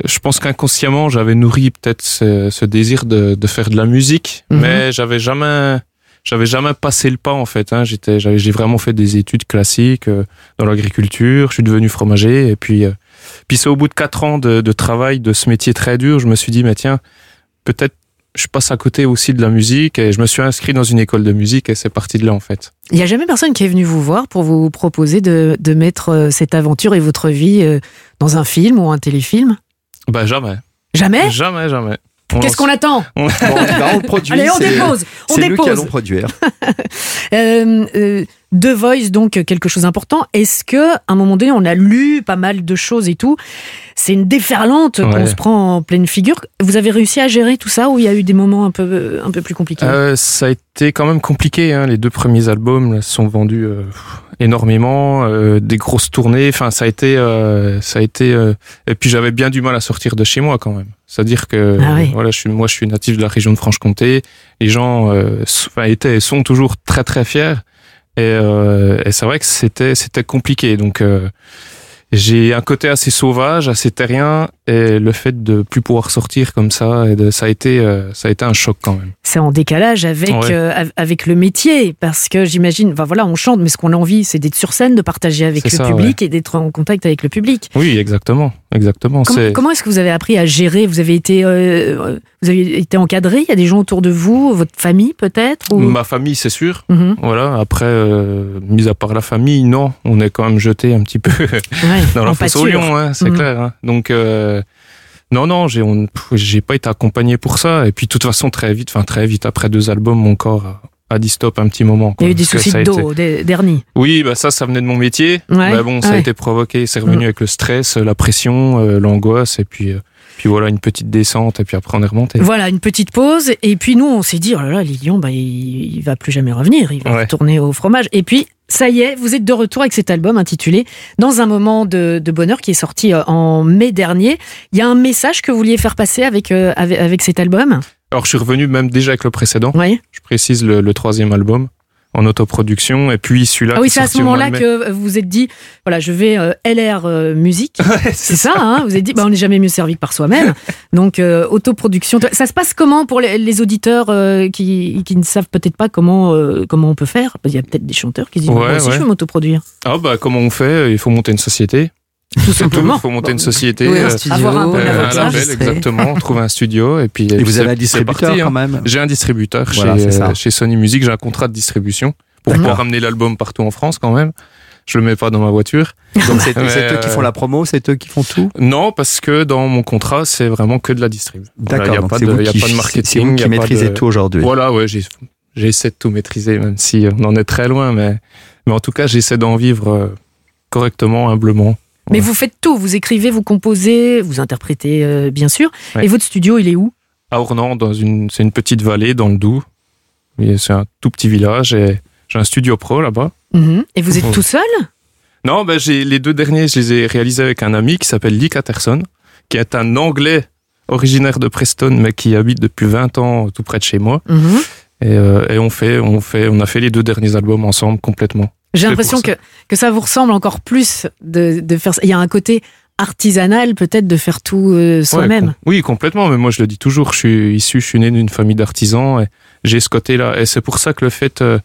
je pense qu'inconsciemment j'avais nourri peut-être ce, ce désir de, de faire de la musique, Mhm. mais j'avais jamais, j'avais jamais passé le pas en fait. Hein. J'étais, j'avais, j'ai vraiment fait des études classiques euh, dans l'agriculture. Je suis devenu fromager et puis, euh, puis c'est au bout de quatre ans de, de travail de ce métier très dur, je me suis dit, mais tiens, peut-être je passe à côté aussi de la musique et je me suis inscrit dans une école de musique et c'est parti de là en fait. Il n'y a jamais personne qui est venu vous voir pour vous proposer de, de mettre euh, cette aventure et votre vie dans un film ou un téléfilm? Bah jamais. Jamais Jamais, jamais. Qu'est-ce qu'on attend On- bah, on le produit, Allez, on dépose On C'est nous qui dépose allons produire. Euh, euh, The Voice, donc quelque chose d'important. Est-ce que à un moment donné, on a lu pas mal de choses et tout? C'est une déferlante qu'on Ouais. se prend en pleine figure. Vous avez réussi à gérer tout ça ou il y a eu des moments un peu, un peu plus compliqués? Euh, ça a été quand même compliqué. Hein. Les deux premiers albums là, sont vendus euh, énormément, euh, des grosses tournées. Enfin, ça a été, ça a été. Et puis j'avais bien du mal à sortir de chez moi quand même. C'est-à-dire que Ah oui. voilà, je suis, moi, je suis natif de la région de Franche-Comté. Les gens, euh, étaient, et sont toujours très très fiers. Et, euh, et c'est vrai que c'était, c'était compliqué. Donc euh, j'ai un côté assez sauvage, assez terrien, et le fait de plus pouvoir sortir comme ça, et de, ça a été, euh, ça a été un choc quand même. C'est en décalage avec, Ouais. euh, av- avec le métier, parce que j'imagine, enfin voilà, on chante, mais ce qu'on a envie, c'est d'être sur scène, de partager avec le ça, public et d'être en contact avec le public. Oui, exactement, exactement. Comment, est-ce que vous avez appris à gérer? Vous avez été, euh, vous avez été encadré? Il y a des gens autour de vous, votre famille peut-être ou... ma famille, c'est sûr. Mhm. Voilà. Après, euh, mis à part la famille, non, on est quand même jeté un petit peu dans la en fosse au pâture. lion, hein, c'est Mhm. clair. hein. Donc euh, non, non, j'ai j'ai pas été accompagné pour ça. Et puis de toute façon, très vite, enfin très vite après deux albums, mon corps a, a dit stop un petit moment. Il y a eu des soucis de été- dos, des-. Oui, bah ça, ça venait de mon métier. Ouais, Mais bon, ça ouais. a été provoqué, c'est revenu Mm. avec le stress, la pression, euh, l'angoisse, et puis, euh, puis voilà, une petite descente, et puis après on est remonté. Voilà, une petite pause. Et puis nous, on s'est dit, oh là là, Lilian, bah, il, il va plus jamais revenir. Il va Ouais. retourner au fromage. Et puis, ça y est, vous êtes de retour avec cet album intitulé Dans un moment de, de bonheur qui est sorti euh, en mai dernier. Il y a un message que vous vouliez faire passer avec, euh, avec, avec cet album? Alors je suis revenu même déjà avec le précédent. Oui. Je précise le, le troisième album en autoproduction, et puis celui-là. Ah oui, c'est est à ce moment-là que vous vous êtes dit, voilà, je vais euh, LR euh, musique. c'est ça, hein vous avez dit, bah, on n'est jamais mieux servi que par soi-même. Donc, euh, autoproduction. Ça se passe comment pour les, les auditeurs euh, qui, qui ne savent peut-être pas comment, comment on peut faire? Il y a peut-être des chanteurs qui se disent, Ouais, moi aussi, ouais. je veux m'autoproduire. Ah bah comment on fait? Il faut monter une société. Tout simplement. Il faut monter une société. Oui, un euh, studio, Avoir un bon euh, un label, exactement, trouver un studio et puis. Et vous avez un distributeur parti, hein. quand même J'ai un distributeur Voilà, chez, euh, chez Sony Music. J'ai un contrat de distribution pour pouvoir ramener l'album partout en France quand même. Je le mets pas dans ma voiture. Donc c'est eux qui font la promo, c'est eux qui font tout? Non, parce que dans mon contrat, c'est vraiment que de la distrib. D'accord, Il n'y a, pas de, vous il y a qui- pas de marketing. c'est vous qui maîtrisez de- tout aujourd'hui. Voilà, ouais, j'essaie de tout maîtriser, même si on en est très loin, mais, mais en tout cas, j'essaie d'en vivre correctement, humblement. Mais vous faites tout. Vous écrivez, vous composez, vous interprétez, euh, bien sûr. Ouais. Et votre studio, il est où? À Ornans, dans une, c'est une petite vallée dans le Doubs. C'est un tout petit village et j'ai un studio pro là-bas. Mhm. Et vous êtes tout seul? Non, ben j'ai les deux derniers, je les ai réalisés avec un ami qui s'appelle Lee Catterson, qui est un Anglais originaire de Preston, mais qui habite depuis 20 ans tout près de chez moi. Mhm. Et, euh, et on fait, on fait, on a fait les deux derniers albums ensemble complètement. J'ai l'impression que, que ça vous ressemble encore plus de, de faire ça. Il y a un côté artisanal peut-être de faire tout euh, soi-même. Ouais, com- oui, complètement. Mais moi, je le dis toujours, je suis issu, je suis né d'une famille d'artisans et j'ai ce côté-là. Et c'est pour ça que le fait, euh,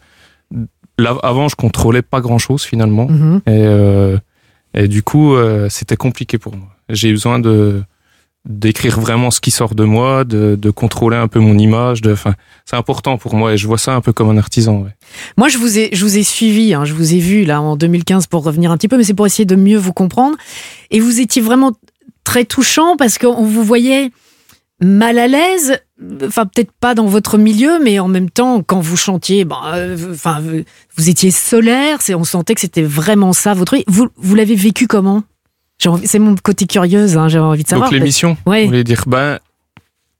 là, avant, je contrôlais pas grand-chose finalement. Mhm. Et, euh, et du coup, euh, c'était compliqué pour moi. J'ai eu besoin de d'écrire vraiment ce qui sort de moi, de, contrôler un peu mon image. Enfin, c'est important pour moi et je vois ça un peu comme un artisan. Moi, je vous ai, je vous ai suivi, hein, je vous ai vu là en 2015 pour revenir un petit peu, mais c'est pour essayer de mieux vous comprendre. Et vous étiez vraiment très touchant parce qu'on vous voyait mal à l'aise, enfin peut-être pas dans votre milieu, mais en même temps, quand vous chantiez, ben, euh, vous- étiez solaire, on sentait que c'était vraiment ça votre. Vous, vous l'avez vécu comment? C'est mon côté curieuse, hein, j'ai envie de savoir. Donc l'émission, Ouais. vous voulez dire ben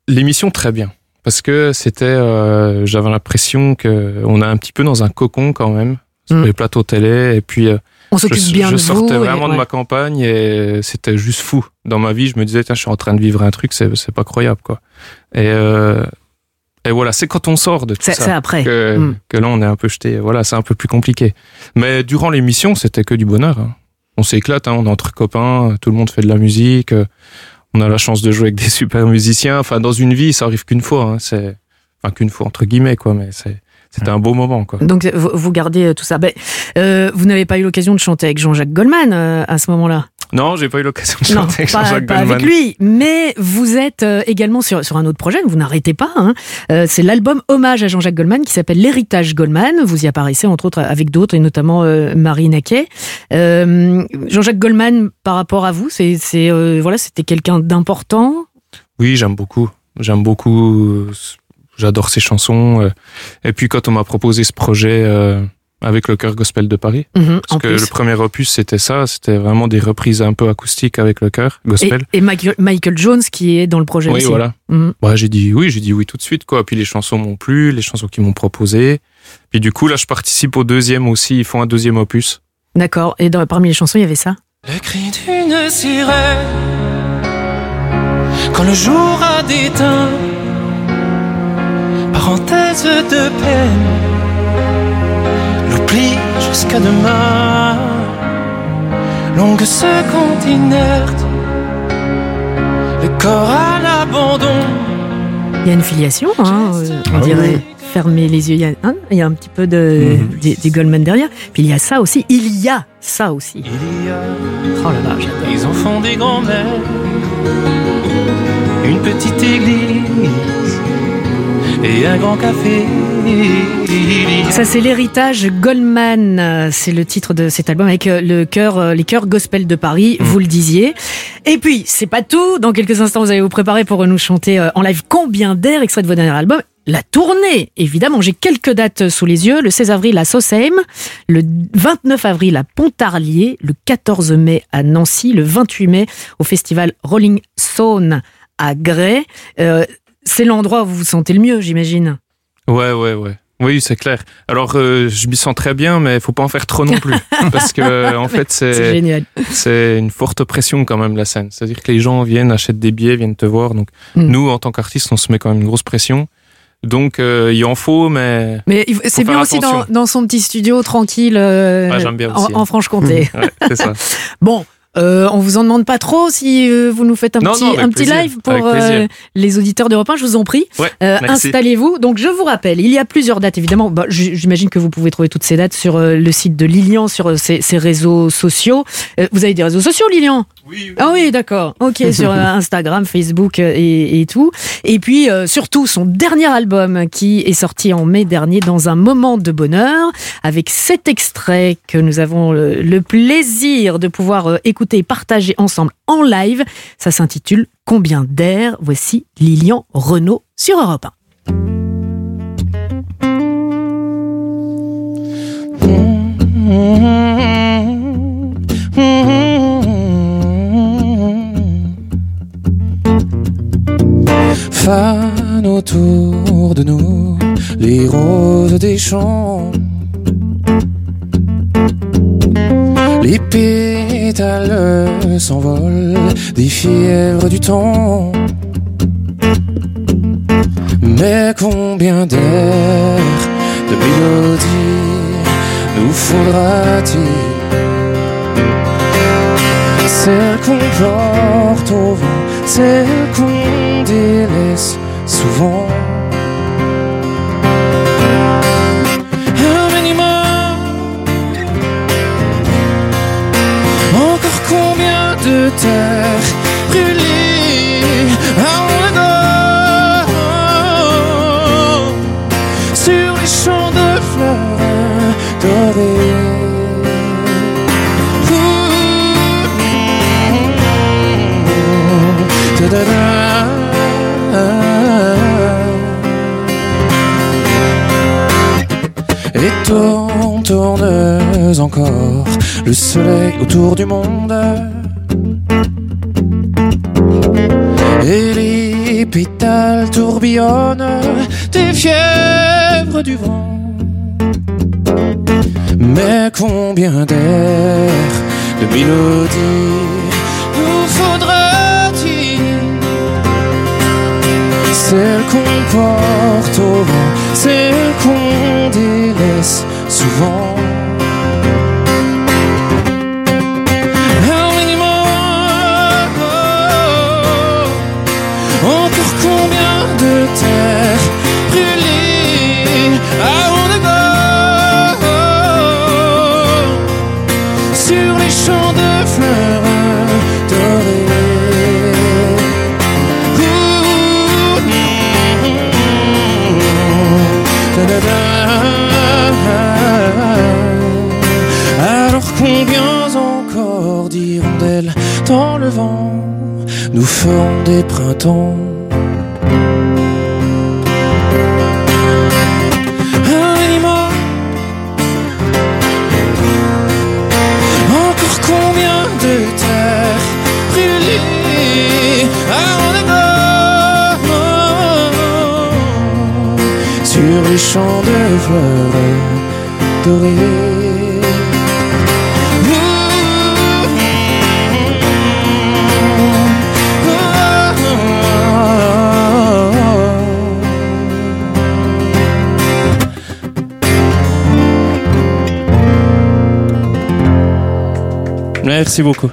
l'émission très bien parce que c'était euh, j'avais l'impression que on est un petit peu dans un cocon quand même sur Mm. les plateaux télé et puis euh, On s'occupe je, bien je de sortais vous et- vraiment de ouais. ma campagne et c'était juste fou dans ma vie je me disais tiens je suis en train de vivre un truc c'est c'est pas croyable quoi et euh, Et voilà, c'est quand on sort de tout ça. après. Que, Mm. que là, on est un peu jeté. Voilà, c'est un peu plus compliqué. Mais durant l'émission, c'était que du bonheur. hein. On s'éclate, hein, on est entre copains, tout le monde fait de la musique. euh, On a la chance de jouer avec des super musiciens. Enfin, dans une vie, ça arrive qu'une fois. hein, C'est, enfin, qu'une fois entre guillemets, quoi. Mais c'est, c'était un beau moment, quoi. Donc vous, gardez euh, tout ça. Ben, euh, vous n'avez pas eu l'occasion de chanter avec Jean-Jacques Goldman à ce moment-là? Non, j'ai pas eu l'occasion de Non, chanter avec pas, Jean-Jacques pas Goldman. avec lui, mais vous êtes euh, également sur, sur un autre projet, vous n'arrêtez pas. hein. Euh, c'est l'album hommage à Jean-Jacques Goldman qui s'appelle L'héritage Goldman. Vous y apparaissez entre autres avec d'autres, et notamment euh, Marie Naquet. Euh, Jean-Jacques Goldman, par rapport à vous, c'est, c'est, voilà, c'était quelqu'un d'important? Oui, j'aime beaucoup. J'aime beaucoup. J'adore ses chansons. Et puis quand on m'a proposé ce projet avec le chœur gospel de Paris, Mhm, parce que plus. le premier opus c'était ça, c'était vraiment des reprises un peu acoustiques avec le chœur gospel. et Michael, Michael Jones qui est dans le projet oui, aussi. voilà. Mhm. Ouais, j'ai dit oui, j'ai dit oui tout de suite quoi. Puis les chansons m'ont plu, les chansons qu'ils m'ont proposées. Puis du coup là, je participe au deuxième aussi. Ils font un deuxième opus. D'accord. Et dans, parmi les chansons, il y avait ça? Le cri d'une sirène Quand le jour a déteint Parenthèse de peine Jusqu'à demain Longue seconde inerte Le corps à l'abandon Il y a une filiation, hein, euh, on Ah dirait. Fermer les yeux, il y a, hein, il y a un petit peu de, des, des Goldman derrière. Puis il y a ça aussi. Il y a ça aussi. Oh là là, j'adore. Ils ont fondé grand-mère Une petite église Et un grand café Ça, c'est l'héritage Goldman. C'est le titre de cet album avec euh, le chœur, euh, les chœurs gospel de Paris, vous le disiez. Et puis, c'est pas tout. Dans quelques instants, vous allez vous préparer pour nous chanter euh, en live Combien d'air, extrait de votre dernier album. La tournée, évidemment, j'ai quelques dates sous les yeux. Le 16 avril à Saussheim, le 29 avril à Pontarlier, le 14 mai à Nancy, le 28 mai au festival Rolling Stone à Grès. Euh, c'est l'endroit où vous vous sentez le mieux, j'imagine. Ouais, ouais, ouais. Oui, c'est clair. Alors, euh, je m'y sens très bien, mais faut pas en faire trop non plus, parce que en fait, c'est C'est génial. c'est une forte pression quand même la scène. C'est-à-dire que les gens viennent, achètent des billets, viennent te voir. Donc, Mm. nous, en tant qu'artistes, on se met quand même une grosse pression. Donc, euh, il en faut, mais Mais il c'est bien aussi dans, son petit studio tranquille euh, Ouais, j'aime bien en, aussi, en hein. Franche-Comté. Ouais, c'est ça. Bon, euh, on vous en demande pas trop si euh, vous nous faites un Non, petit, non, un petit live pour euh, les auditeurs d'Europe 1, je vous en prie. Ouais, Euh. Installez-vous. Donc je vous rappelle, il y a plusieurs dates évidemment. Bah, J'imagine que vous pouvez trouver toutes ces dates sur euh, le site de Lilian, sur euh, ses, ses réseaux sociaux. Euh, vous avez des réseaux sociaux, Lilian? Oui. Ah oui, d'accord. Ok, sur euh, Instagram, Facebook euh, et, et tout. Et puis euh, surtout son dernier album qui est sorti en mai dernier dans un moment de bonheur avec cet extrait que nous avons le, le plaisir de pouvoir euh, écouter et partager ensemble en live. Ça s'intitule Combien d'air? Voici Lilian Renault sur Europe 1. Fan autour de nous, les roses des champs. Les pétales s'envolent des fièvres du temps. Mais combien d'airs, de mélodies nous faudra-t-il? Celles qu'on porte au vent, celles qu'on délaisse souvent. De terre brûlée avant le sur les champs de fleurs dorées. Et tourne, tourne encore le soleil autour du monde. Et les pétales tourbillonnent des fièvres du vent. Mais combien d'airs, de mélodies nous faudra-t-il? Celle qu'on porte au vent, celle qu'on délaisse souvent. Nous ferons des printemps. Un animal. Encore combien de terre brûlée I wanna go Sur les champs de fleurs dorées Merci beaucoup.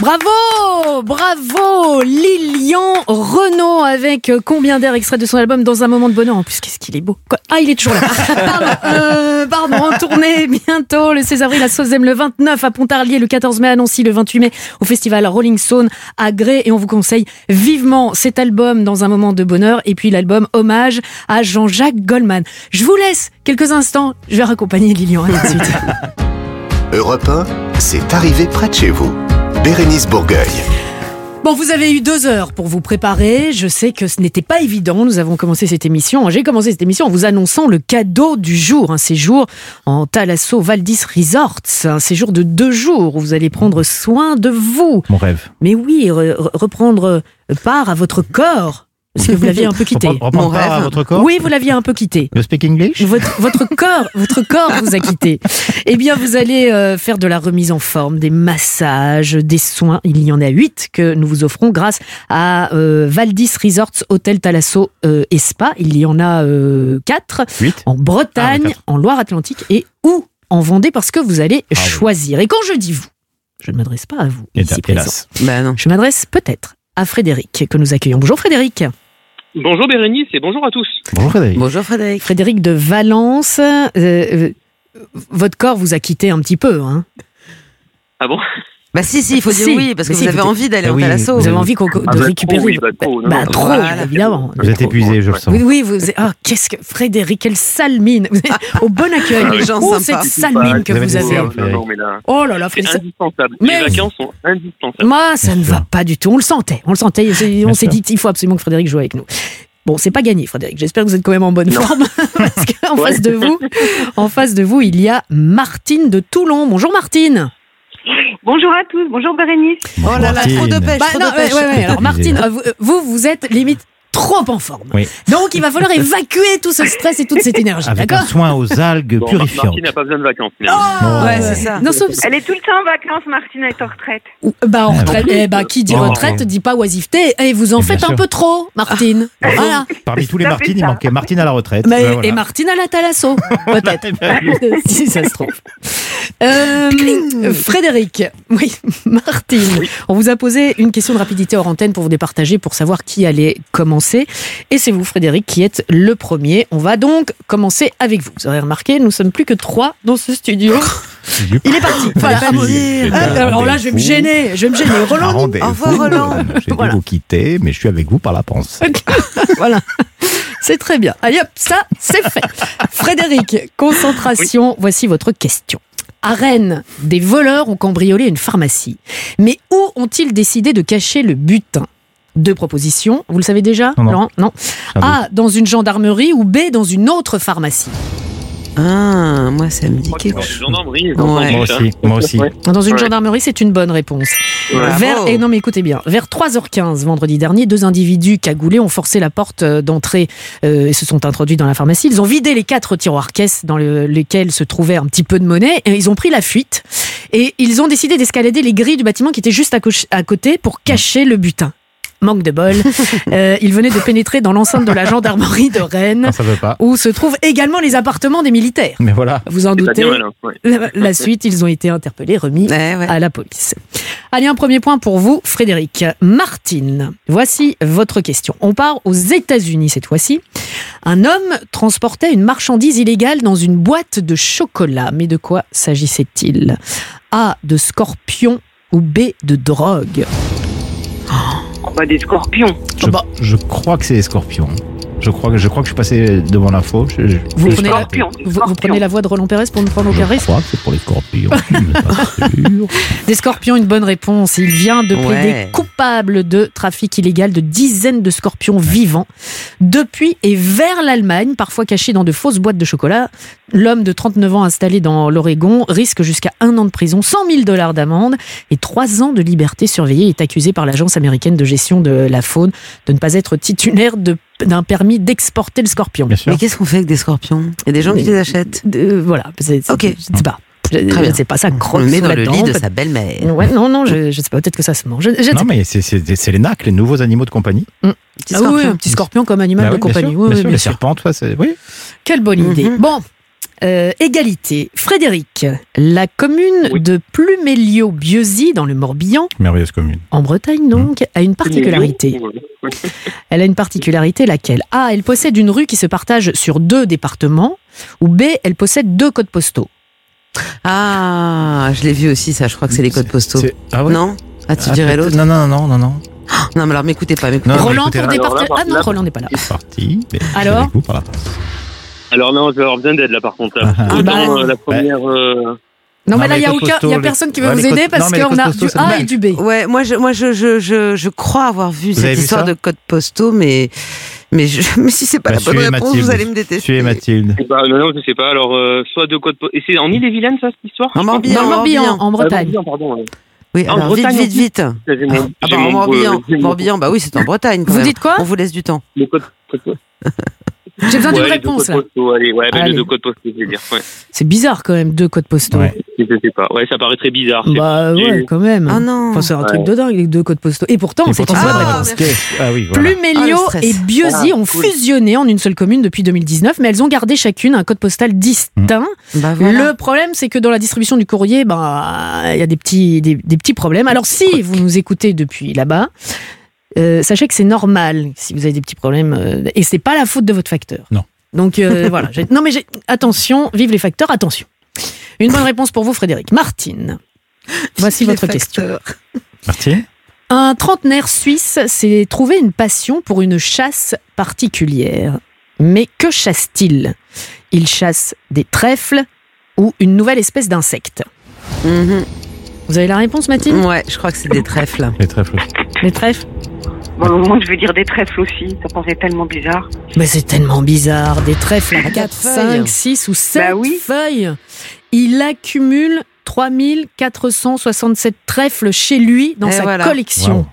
Bravo Bravo Lilian Renault avec euh, combien d'air extrait de son album Dans un moment de bonheur. En plus, qu'est-ce qu'il est beau. Ah, il est toujours là. pardon, euh, pardon, en tournée bientôt le 16 avril à Sozem, le 29 à Pontarlier, le 14 mai à Nancy, le 28 mai au festival Rolling Stone à Gré. Et on vous conseille vivement cet album Dans un moment de bonheur et puis l'album Hommage à Jean-Jacques Goldman. Je vous laisse quelques instants. Je vais raccompagner Lilian. À tout de suite. Europe 1, c'est arrivé près de chez vous. Bérénice Bourgueil. Bon, vous avez eu deux heures pour vous préparer. Je sais que ce n'était pas évident. Nous avons commencé cette émission. J'ai commencé cette émission en vous annonçant le cadeau du jour. Un séjour en Thalasso Valdis Resorts. Un séjour de deux jours où vous allez prendre soin de vous. Mon rêve. Mais oui, re- re- reprendre part à votre corps. Parce que vous l'aviez un peu quitté. Mon part à rêve. votre corps Oui, vous l'aviez un peu quitté. You speak English? Votre, votre corps, votre corps vous a quitté. Eh bien, vous allez euh, faire de la remise en forme, des massages, des soins. Il y en a huit que nous vous offrons grâce à euh, Valdis Resorts Hôtel Thalasso euh, et Spa. Il y en a euh, quatre Huit? en Bretagne, en Loire-Atlantique et ou en Vendée parce que vous allez choisir. Et quand je dis vous, je ne m'adresse pas à vous. Et ici hélas. présent. Bah non. Je m'adresse peut-être à Frédéric que nous accueillons. Bonjour Frédéric. Bonjour Bérénice et bonjour à tous. Bonjour Frédéric. Bonjour Frédéric. Frédéric de Valence, euh, euh, votre corps vous a quitté un petit peu. Hein Ah bon? Bah si, si, il faut dire oui, parce que vous si, avez vous- envie d'aller Ah en oui. Vous avez envie Ah, de bah, trop, récupérer. oui, bah, trop, non, Bah, non, trop, voilà. évidemment. Vous êtes épuisé, je le sens. Oui, oui, vous êtes- ah, qu'est-ce que Frédéric, quelle sale mine. Vous êtes au bon accueil. Ah oui. gens oh, sympas. cette sale mine que vous avez avez. là, Oh là là, c'est Frédéric. indispensable. Mais- Les vacances sont indispensables. Moi, ça ne va pas du tout. On le sentait. On le sentait. On Bien s'est sûr. dit, il faut absolument que Frédéric joue avec nous. Bon, c'est pas gagné, Frédéric. J'espère que vous êtes quand même en bonne forme. Parce qu'en Ouais. face de vous, en face de vous, il y a Martine de Toulon. Bonjour Martine. Bonjour à tous, bonjour Bérénice. Oh là là, trop de pêche, Bah, trop non, de pêche. ouais, ouais, ouais. Alors. Martine, euh, vous, euh, vous, vous êtes limite trop en forme. Oui. Donc il va falloir évacuer tout ce stress et toute cette énergie, Avec d'accord un soin aux algues Bon, purifiantes. Martine n'a pas besoin de vacances. Oh, Ouais, c'est ça. Non, sauf- Elle est tout le temps en vacances, Martine est en retraite. bah, en Ah, retraite, eh bah, qui dit Oh. retraite dit pas oisiveté. Et vous en Et bien faites un sûr. peu trop, Martine. Voilà. Parmi tous les Martines, il manquait Martine à la retraite. Mais- voilà. Et Martine à la Thalasso, peut-être. Eh ben oui. si ça se trouve. Euh, Frédéric, oui, Martine, on vous a posé une question de rapidité hors antenne pour vous départager, pour savoir qui allait commencer. Et c'est vous, Frédéric, qui êtes le premier. On va donc commencer avec vous. Vous aurez remarqué, nous sommes plus que trois dans ce studio. Il est parti. Voilà. Ah, Alors là, je vais me gêner. Je vais me gêner. Roland, au revoir, Roland. J'ai dû vous quitter, mais je suis avec vous par la pensée. voilà. C'est très bien. Allez hop, ça, c'est fait. Frédéric, concentration, voici votre question. À Rennes, des voleurs ont cambriolé une pharmacie. Mais où ont-ils décidé de cacher le butin? Deux propositions. Vous le savez déjà, Non, non. Laurent Non. A, dans une gendarmerie ou B, dans une autre pharmacie Ah, moi ça me dit quelque Dans chose. une gendarmerie, j'ai Ouais. entendu Moi ça. aussi, moi aussi. Ouais. Dans une Ouais. gendarmerie, c'est une bonne réponse. Vers, et non mais écoutez bien, vers 3h15 vendredi dernier, deux individus cagoulés ont forcé la porte euh, d'entrée euh, et se sont introduits dans la pharmacie. Ils ont vidé les quatre tiroirs caisses dans le- lesquels se trouvait un petit peu de monnaie et ils ont pris la fuite et ils ont décidé d'escalader les grilles du bâtiment qui était juste à, coche- à côté pour cacher le butin. Manque de bol. Euh, il venait de pénétrer dans l'enceinte de la gendarmerie de Rennes, Non, ça veut pas. où se trouvent également les appartements des militaires. Mais voilà. Vous en doutez. ouais. La, la suite, ils ont été interpellés, remis à la police. Allez, un premier point pour vous, Frédéric. Martine, voici votre question. On part aux États-Unis cette fois-ci. Un homme transportait une marchandise illégale dans une boîte de chocolat. Mais de quoi s'agissait-il? A. De scorpions ou B. De drogue? Bah, des scorpions. Je, je crois que c'est les scorpions. Je crois que je crois que je suis passé devant l'info. Je, je- vous je- prenez, la, vous, vous prenez la voix de Roland Pérez pour ne prendre aucun je risque crois que c'est pour les scorpions. je. Des scorpions, une bonne réponse. Il vient de plaider Ouais. coupable de trafic illégal de dizaines de scorpions vivants depuis et vers l'Allemagne, parfois cachés dans de fausses boîtes de chocolat. L'homme de 39 ans installé dans l'Oregon risque jusqu'à un an de prison, 100 000 dollars d'amende et trois ans de liberté surveillée. Il est accusé par l'Agence américaine de gestion de la faune de ne pas être titulaire de- d'un permis d'exporter le scorpion. Mais qu'est-ce qu'on fait avec des scorpions? Il y a des gens qui les achètent. voilà, c'est- c'est- Ok. je ne sais pas. Je, Très je bien. ne sais pas, ça On croque le met sous dans la le dent, lit de sa belle-mère. Ouais, non, non, je, je sais pas, peut-être que ça se mange. Je, je ne Non, sais mais c'est- c'est c'est les nacs, les nouveaux animaux de compagnie. Mm. Petit Ah oui, scorpion. un petit scorpion comme animal Bah de oui, bien compagnie. sûr, Oui, bien oui, sûr, bien les serpents, ça, c'est. Oui. Quelle bonne idée. Bon, euh, égalité. Frédéric, la commune de Plumelio-Bieuzy, dans le Morbihan, Merveilleuse commune. en Bretagne donc, a une particularité. Elle a une particularité laquelle? A, elle possède une rue qui se partage sur deux départements, ou B, elle possède deux codes postaux. Ah, je l'ai vu aussi, ça. Je crois que c'est les codes postaux. Ah ouais? Non? Ah, tu Ah, dirais l'autre? Non, non, non, non, non. Non, mais alors m'écoutez pas. m'écoutez Roland pour département. Ah non, Roland n'est pas là. Parti. mais Alors Alors non, je vais avoir besoin d'aide là par contre. là. Ah, Autant bah. euh, la première. euh, Non, mais là, il n'y a, aucun, postaux, y a personne qui veut ouais, vous aider parce qu'on a postaux, du A et du B. Ouais, moi, je, moi, je, je, je, je crois avoir vu Vous cette histoire de codes postaux, mais, mais, je, mais si c'est pas Bah, la bonne réponse, Mathilde. vous allez me détester. Suivez Mathilde. je sais pas, non, non, je sais pas. Alors, euh, soit de code. po- Et c'est en Ille-et-Vilaine, ça, cette histoire? En Morbihan, le en Ah, Bretagne. Morbihan, pardon. ouais. Oui, En alors Bretagne, vite, vite, en vite. J'ai mon- Ah j'ai bah, en Morbihan, euh, Morbihan, bah oui, c'est en Bretagne. quand Vous même. dites quoi? On vous laisse du temps. Les codes. J'ai besoin d'une Ouais, les deux réponse. codes là. postaux, allez, ouais, Allez. les deux codes postaux, je veux dire. Ouais. C'est bizarre quand même, deux codes postaux. Ouais. Je sais pas. Ouais, ça paraît très bizarre. Bah ouais, quand même. Ah non. Enfin, c'est un Ouais. truc de dingue, les deux codes postaux. Et pourtant, c'est une bonne la réponse. réponse. Ah oui, voilà. Plumelio Ah, et Bieuzy Ah, ont cool. fusionné en une seule commune depuis 2019, mais elles ont gardé chacune un code postal distinct. Bah voilà. Le problème, c'est que dans la distribution du courrier, ben, il y a des petits, des, des petits problèmes. Alors, si vous nous écoutez depuis là-bas, euh, sachez que c'est normal si vous avez des petits problèmes, euh, et c'est pas la faute de votre facteur. Non. Donc euh, voilà. Non, mais attention, vive les facteurs, attention. Une bonne réponse pour vous, Frédéric. Martine, voici votre question. Martine Un trentenaire suisse s'est trouvé une passion pour une chasse particulière. Mais que chasse-t-il? Il chasse des trèfles ou une nouvelle espèce d'insecte? Mhm. Vous avez la réponse, Mathilde Ouais, je crois que c'est des trèfles. Les trèfles. Les trèfles? Bon, moi, je veux dire des trèfles aussi. Ça paraît tellement bizarre. Mais c'est tellement bizarre. Des trèfles à 4, quatre feuilles. 5, 6 ou 7 Bah oui. feuilles. Il accumule 3467 trèfles chez lui dans Et sa voilà. collection. Wow.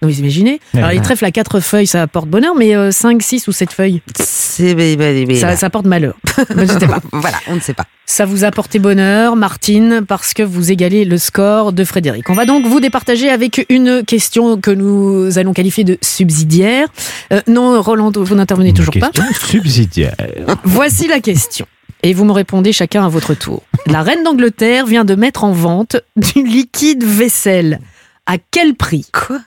Donc vous imaginez Ouais. Alors les trèfles à 4 feuilles, ça apporte bonheur, mais 5, 6 ou 7 feuilles, ça, ça apporte malheur. Ne sais pas. Voilà, on ne sait pas. Ça vous a porté bonheur, Martine, parce que vous égalez le score de Frédéric. On va donc vous départager avec une question que nous allons qualifier de subsidiaire. Euh, non, Roland, vous n'intervenez toujours pas. question subsidiaire. Voici la question. Et vous me répondez chacun à votre tour. La reine d'Angleterre vient de mettre en vente du liquide vaisselle. À quel prix? Quoi?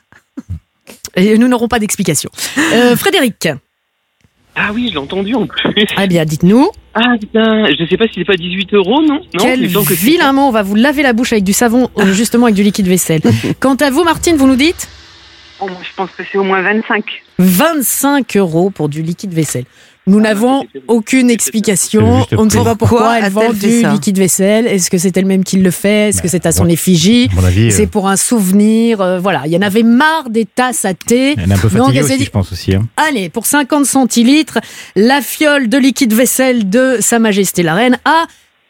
Et nous n'aurons pas d'explication. Euh, Frédéric, Ah oui, je l'ai entendu en plus. eh bien, dites-nous, Ah putain, je sais pas si c'est pas 18 euros, non? Non, quel que vilain mot, on va vous laver la bouche avec du savon, euh, justement avec du liquide vaisselle. Quant à vous, Martine, vous nous dites? Oh, moi, je pense que c'est au moins 25. 25 euros pour du liquide vaisselle. Nous n'avons aucune C'est explication. On ne sait pas pourquoi elle vend du liquide vaisselle. Est-ce que c'est elle-même qui le fait? Est-ce que Ben, c'est à son bon, effigie? avis, euh, C'est pour un souvenir. euh, voilà, il y en avait marre des tasses à thé. elle est un peu fatiguée aussi, je pense aussi. hein. allez, pour 50 centilitres, la fiole de liquide vaisselle de Sa Majesté la Reine à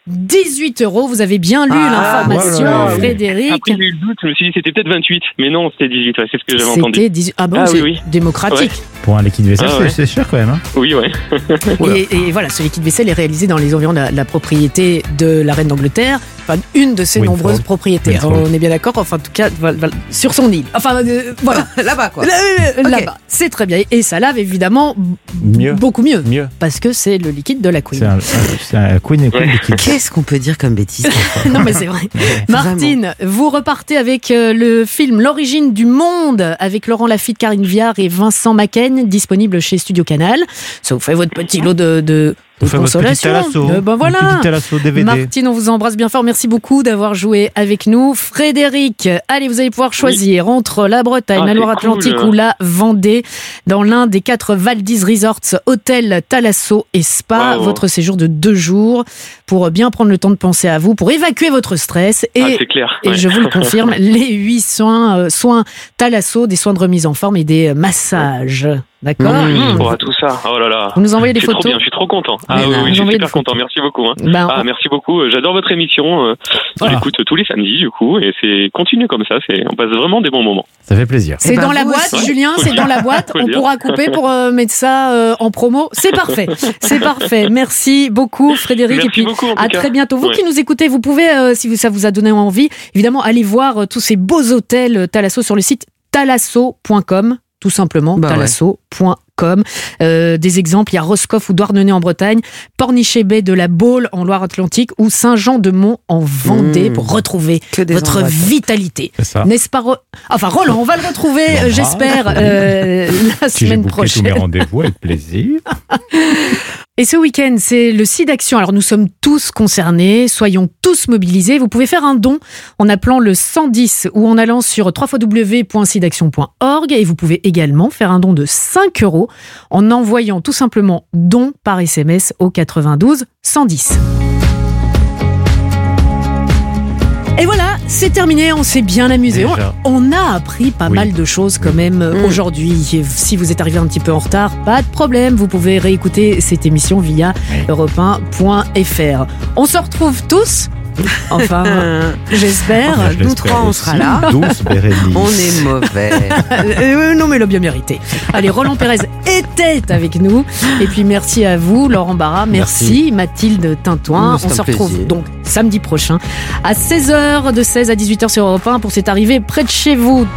18 euros. Vous avez bien lu Ah, l'information, voilà. Frédéric. Après, j'ai eu le doute, je me suis dit c'était peut-être 28, mais non, c'était 18, ouais, c'est ce que j'avais entendu. C'était 18. Ah bon, Ah c'est oui, oui. démocratique. Pour un liquide vaisselle, Ah c'est- ouais. c'est cher quand même. hein. Oui, ouais. Et, et voilà, ce liquide vaisselle est réalisé dans les environs de la, la propriété de la reine d'Angleterre. Une de ses nombreuses propriétés. On est bien d'accord. Enfin, en tout cas, voilà, voilà, sur son île. Enfin, euh, voilà. Là-bas, quoi. Là-bas. C'est très bien. Et ça lave évidemment Mieux. beaucoup mieux. Mieux. Parce que c'est le liquide de la Queen. C'est un, Queen et Queen liquide. Qu'est-ce qu'on peut dire comme bêtise non mais c'est vrai. Martine, vous repartez avec euh, le film L'origine du monde avec Laurent Lafitte, Karine Viard et Vincent Macken, disponible chez Studio Canal. Ça vous fait votre petit lot de, de, de petit consolation. Euh, ben voilà. DVD. Martine, on vous embrasse bien fort. Merci beaucoup d'avoir joué avec nous. Frédéric, allez, vous allez pouvoir choisir entre la Bretagne, Ah, la Loire-Atlantique cool. ou la Vendée dans l'un des quatre Valdis Resorts, hôtel, Thalasso et Spa. Wow. Votre séjour de deux jours pour bien prendre le temps de penser à vous, pour évacuer votre stress. Et, Ah, clair, et ouais. je vous le confirme, les huit soins, euh, soins Thalasso, des soins de remise en forme et des massages. D'accord Mmh, pour tout ça. Oh là là. Vous nous envoyez des trop photos bien, je suis trop content. Ah Mais oui, oui, je suis super content. Merci beaucoup. hein. Ben, ah, on- merci beaucoup. J'adore votre émission. euh, Je l'écoute tous les samedis, du coup, et c'est continue comme ça. C'est, on passe vraiment des bons moments. Ça fait plaisir. C'est Eh ben, dans la boîte. Julien, c'est dans la boîte. On pourra couper pour euh, mettre ça euh, en promo. C'est parfait. C'est parfait. Merci beaucoup, Frédéric. Merci et puis, beaucoup, à cas. très bientôt. Vous Ouais. qui nous écoutez, vous pouvez, euh, si ça vous a donné envie, évidemment, aller voir euh, tous ces beaux hôtels euh, Thalasso sur le site thalasso.com. Tout simplement, Bah ouais. thalasso.com. Euh, des exemples, il y a Roscoff ou Douarnenez en Bretagne, Pornichet Bay de la Baule en Loire-Atlantique ou Saint-Jean-de-Mont en Vendée Mmh. pour retrouver votre endroits vitalité. C'est ça. N'est-ce pas Ro- Enfin, Roland, on va le retrouver, euh, j'espère, euh, la Si semaine booké tous mes prochaine. rendez-vous avec plaisir. Et ce week-end, c'est le site d'action. Alors, nous sommes tous concernés, soyons tous mobilisés. Vous pouvez faire un don en appelant le 110 ou en allant sur www.sidaction.org et vous pouvez également faire un don de 5 euros en envoyant tout simplement don par SMS au 92 110. Et voilà, c'est terminé, on s'est bien amusé. On, a appris pas Oui. mal de choses quand même euh, Mm. aujourd'hui. Si vous êtes arrivé un petit peu en retard, pas de problème, vous pouvez réécouter cette émission via Oui. europe1.fr. On se retrouve tous, enfin, j'espère. Enfin, je nous trois, on sera là. Douce. On est mauvais. Euh, non mais il a bien mérité. Allez, Roland Pérez était avec nous. Et puis merci à vous, Laurent Barra. Merci, Mathilde Tintoin. Mmh, On se retrouve plaisir. donc samedi prochain à 16h, de 16 à 18h sur Europe 1 pour cette arrivée près de chez vous.